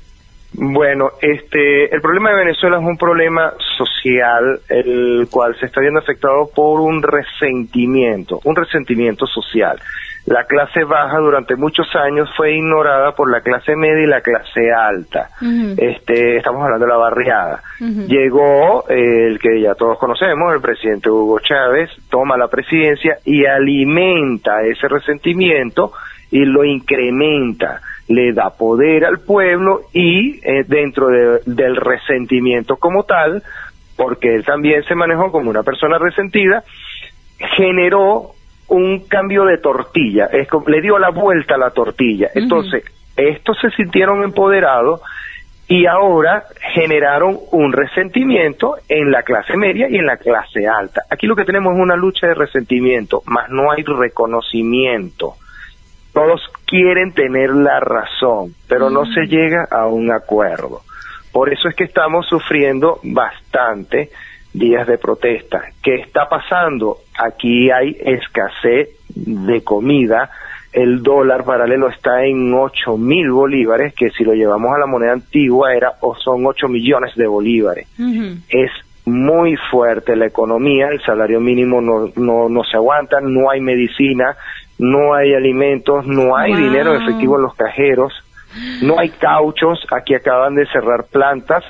Bueno, este, el problema de Venezuela es un problema social, el cual se está viendo afectado por un resentimiento, un resentimiento social. La clase baja durante muchos años fue ignorada por la clase media y la clase alta. Este, estamos hablando de la barriada. Llegó eh, el que ya todos conocemos, el presidente Hugo Chávez, toma la presidencia y alimenta ese resentimiento y lo incrementa le da poder al pueblo y eh, dentro del resentimiento como tal, porque él también se manejó como una persona resentida, generó un cambio de tortilla, es le dio la vuelta a la tortilla. Entonces, estos se sintieron empoderados y ahora generaron un resentimiento en la clase media y en la clase alta. Aquí lo que tenemos es una lucha de resentimiento, más no hay reconocimiento. Todos quieren tener la razón, pero no se llega a un acuerdo. Por eso es que estamos sufriendo bastante días de protesta. ¿Qué está pasando? Aquí hay escasez de comida. El dólar paralelo está en 8 mil bolívares, que si lo llevamos a la moneda antigua era o son 8 millones de bolívares. Es muy fuerte la economía, el salario mínimo no, no, no se aguanta, no hay medicina, no hay alimentos, no hay dinero efectivo en los cajeros, no hay cauchos, aquí acaban de cerrar plantas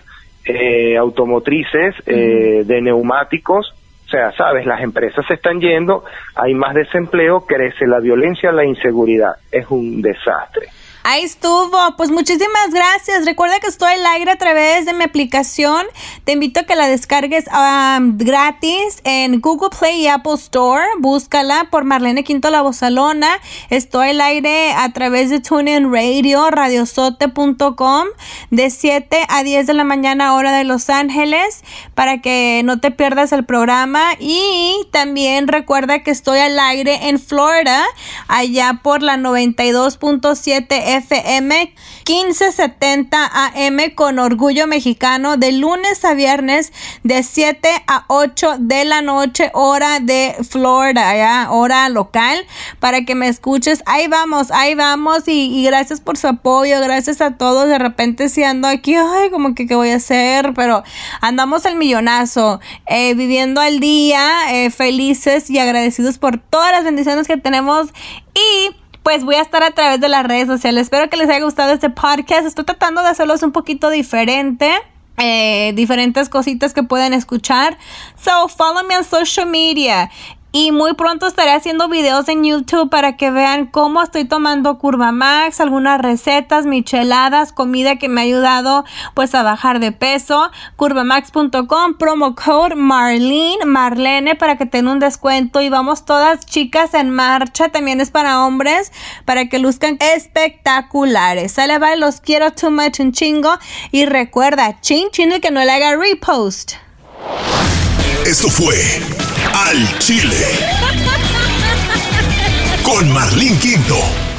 eh, automotrices, eh, de neumáticos, o sea, sabes, las empresas se están yendo, hay más desempleo, crece la violencia, la inseguridad, es un desastre. Ahí estuvo. Pues muchísimas gracias. Recuerda que estoy al aire a través de mi aplicación. Te invito a que la descargues um, gratis en Google Play y Apple Store. Búscala por Marlene Quinto La Bozalona. Estoy al aire a través de TuneIn Radio, radiosote.com, de 7 a 10 de la mañana, hora de Los Ángeles, para que no te pierdas el programa. Y también recuerda que estoy al aire en Florida, allá por la 92.7 FM 1570 AM con Orgullo Mexicano de lunes a viernes de 7 a 8 de la noche hora de Florida, ¿ya? hora local para que me escuches. Ahí vamos, ahí vamos y, gracias por su apoyo, gracias a todos. De repente si ando aquí, ay, como que qué voy a hacer, pero andamos el millonazo, eh, viviendo al día, eh, felices y agradecidos por todas las bendiciones que tenemos y pues voy a estar a través de las redes sociales. Espero que les haya gustado este podcast. Estoy tratando de hacerlos un poquito diferente. Eh, diferentes cositas que pueden escuchar. So, follow me on social media. Y muy pronto estaré haciendo videos en YouTube para que vean cómo estoy tomando Curva Max, algunas recetas, micheladas, comida que me ha ayudado pues a bajar de peso. Curvamax.com, promo code Marlene, Marlene para que tengan un descuento y vamos todas chicas en marcha. También es para hombres para que luzcan espectaculares. Sale, bye, los quiero too much un chingo. Y recuerda, chin chin y que no le haga repost. Esto fue Al Chile con Marlín Quinto.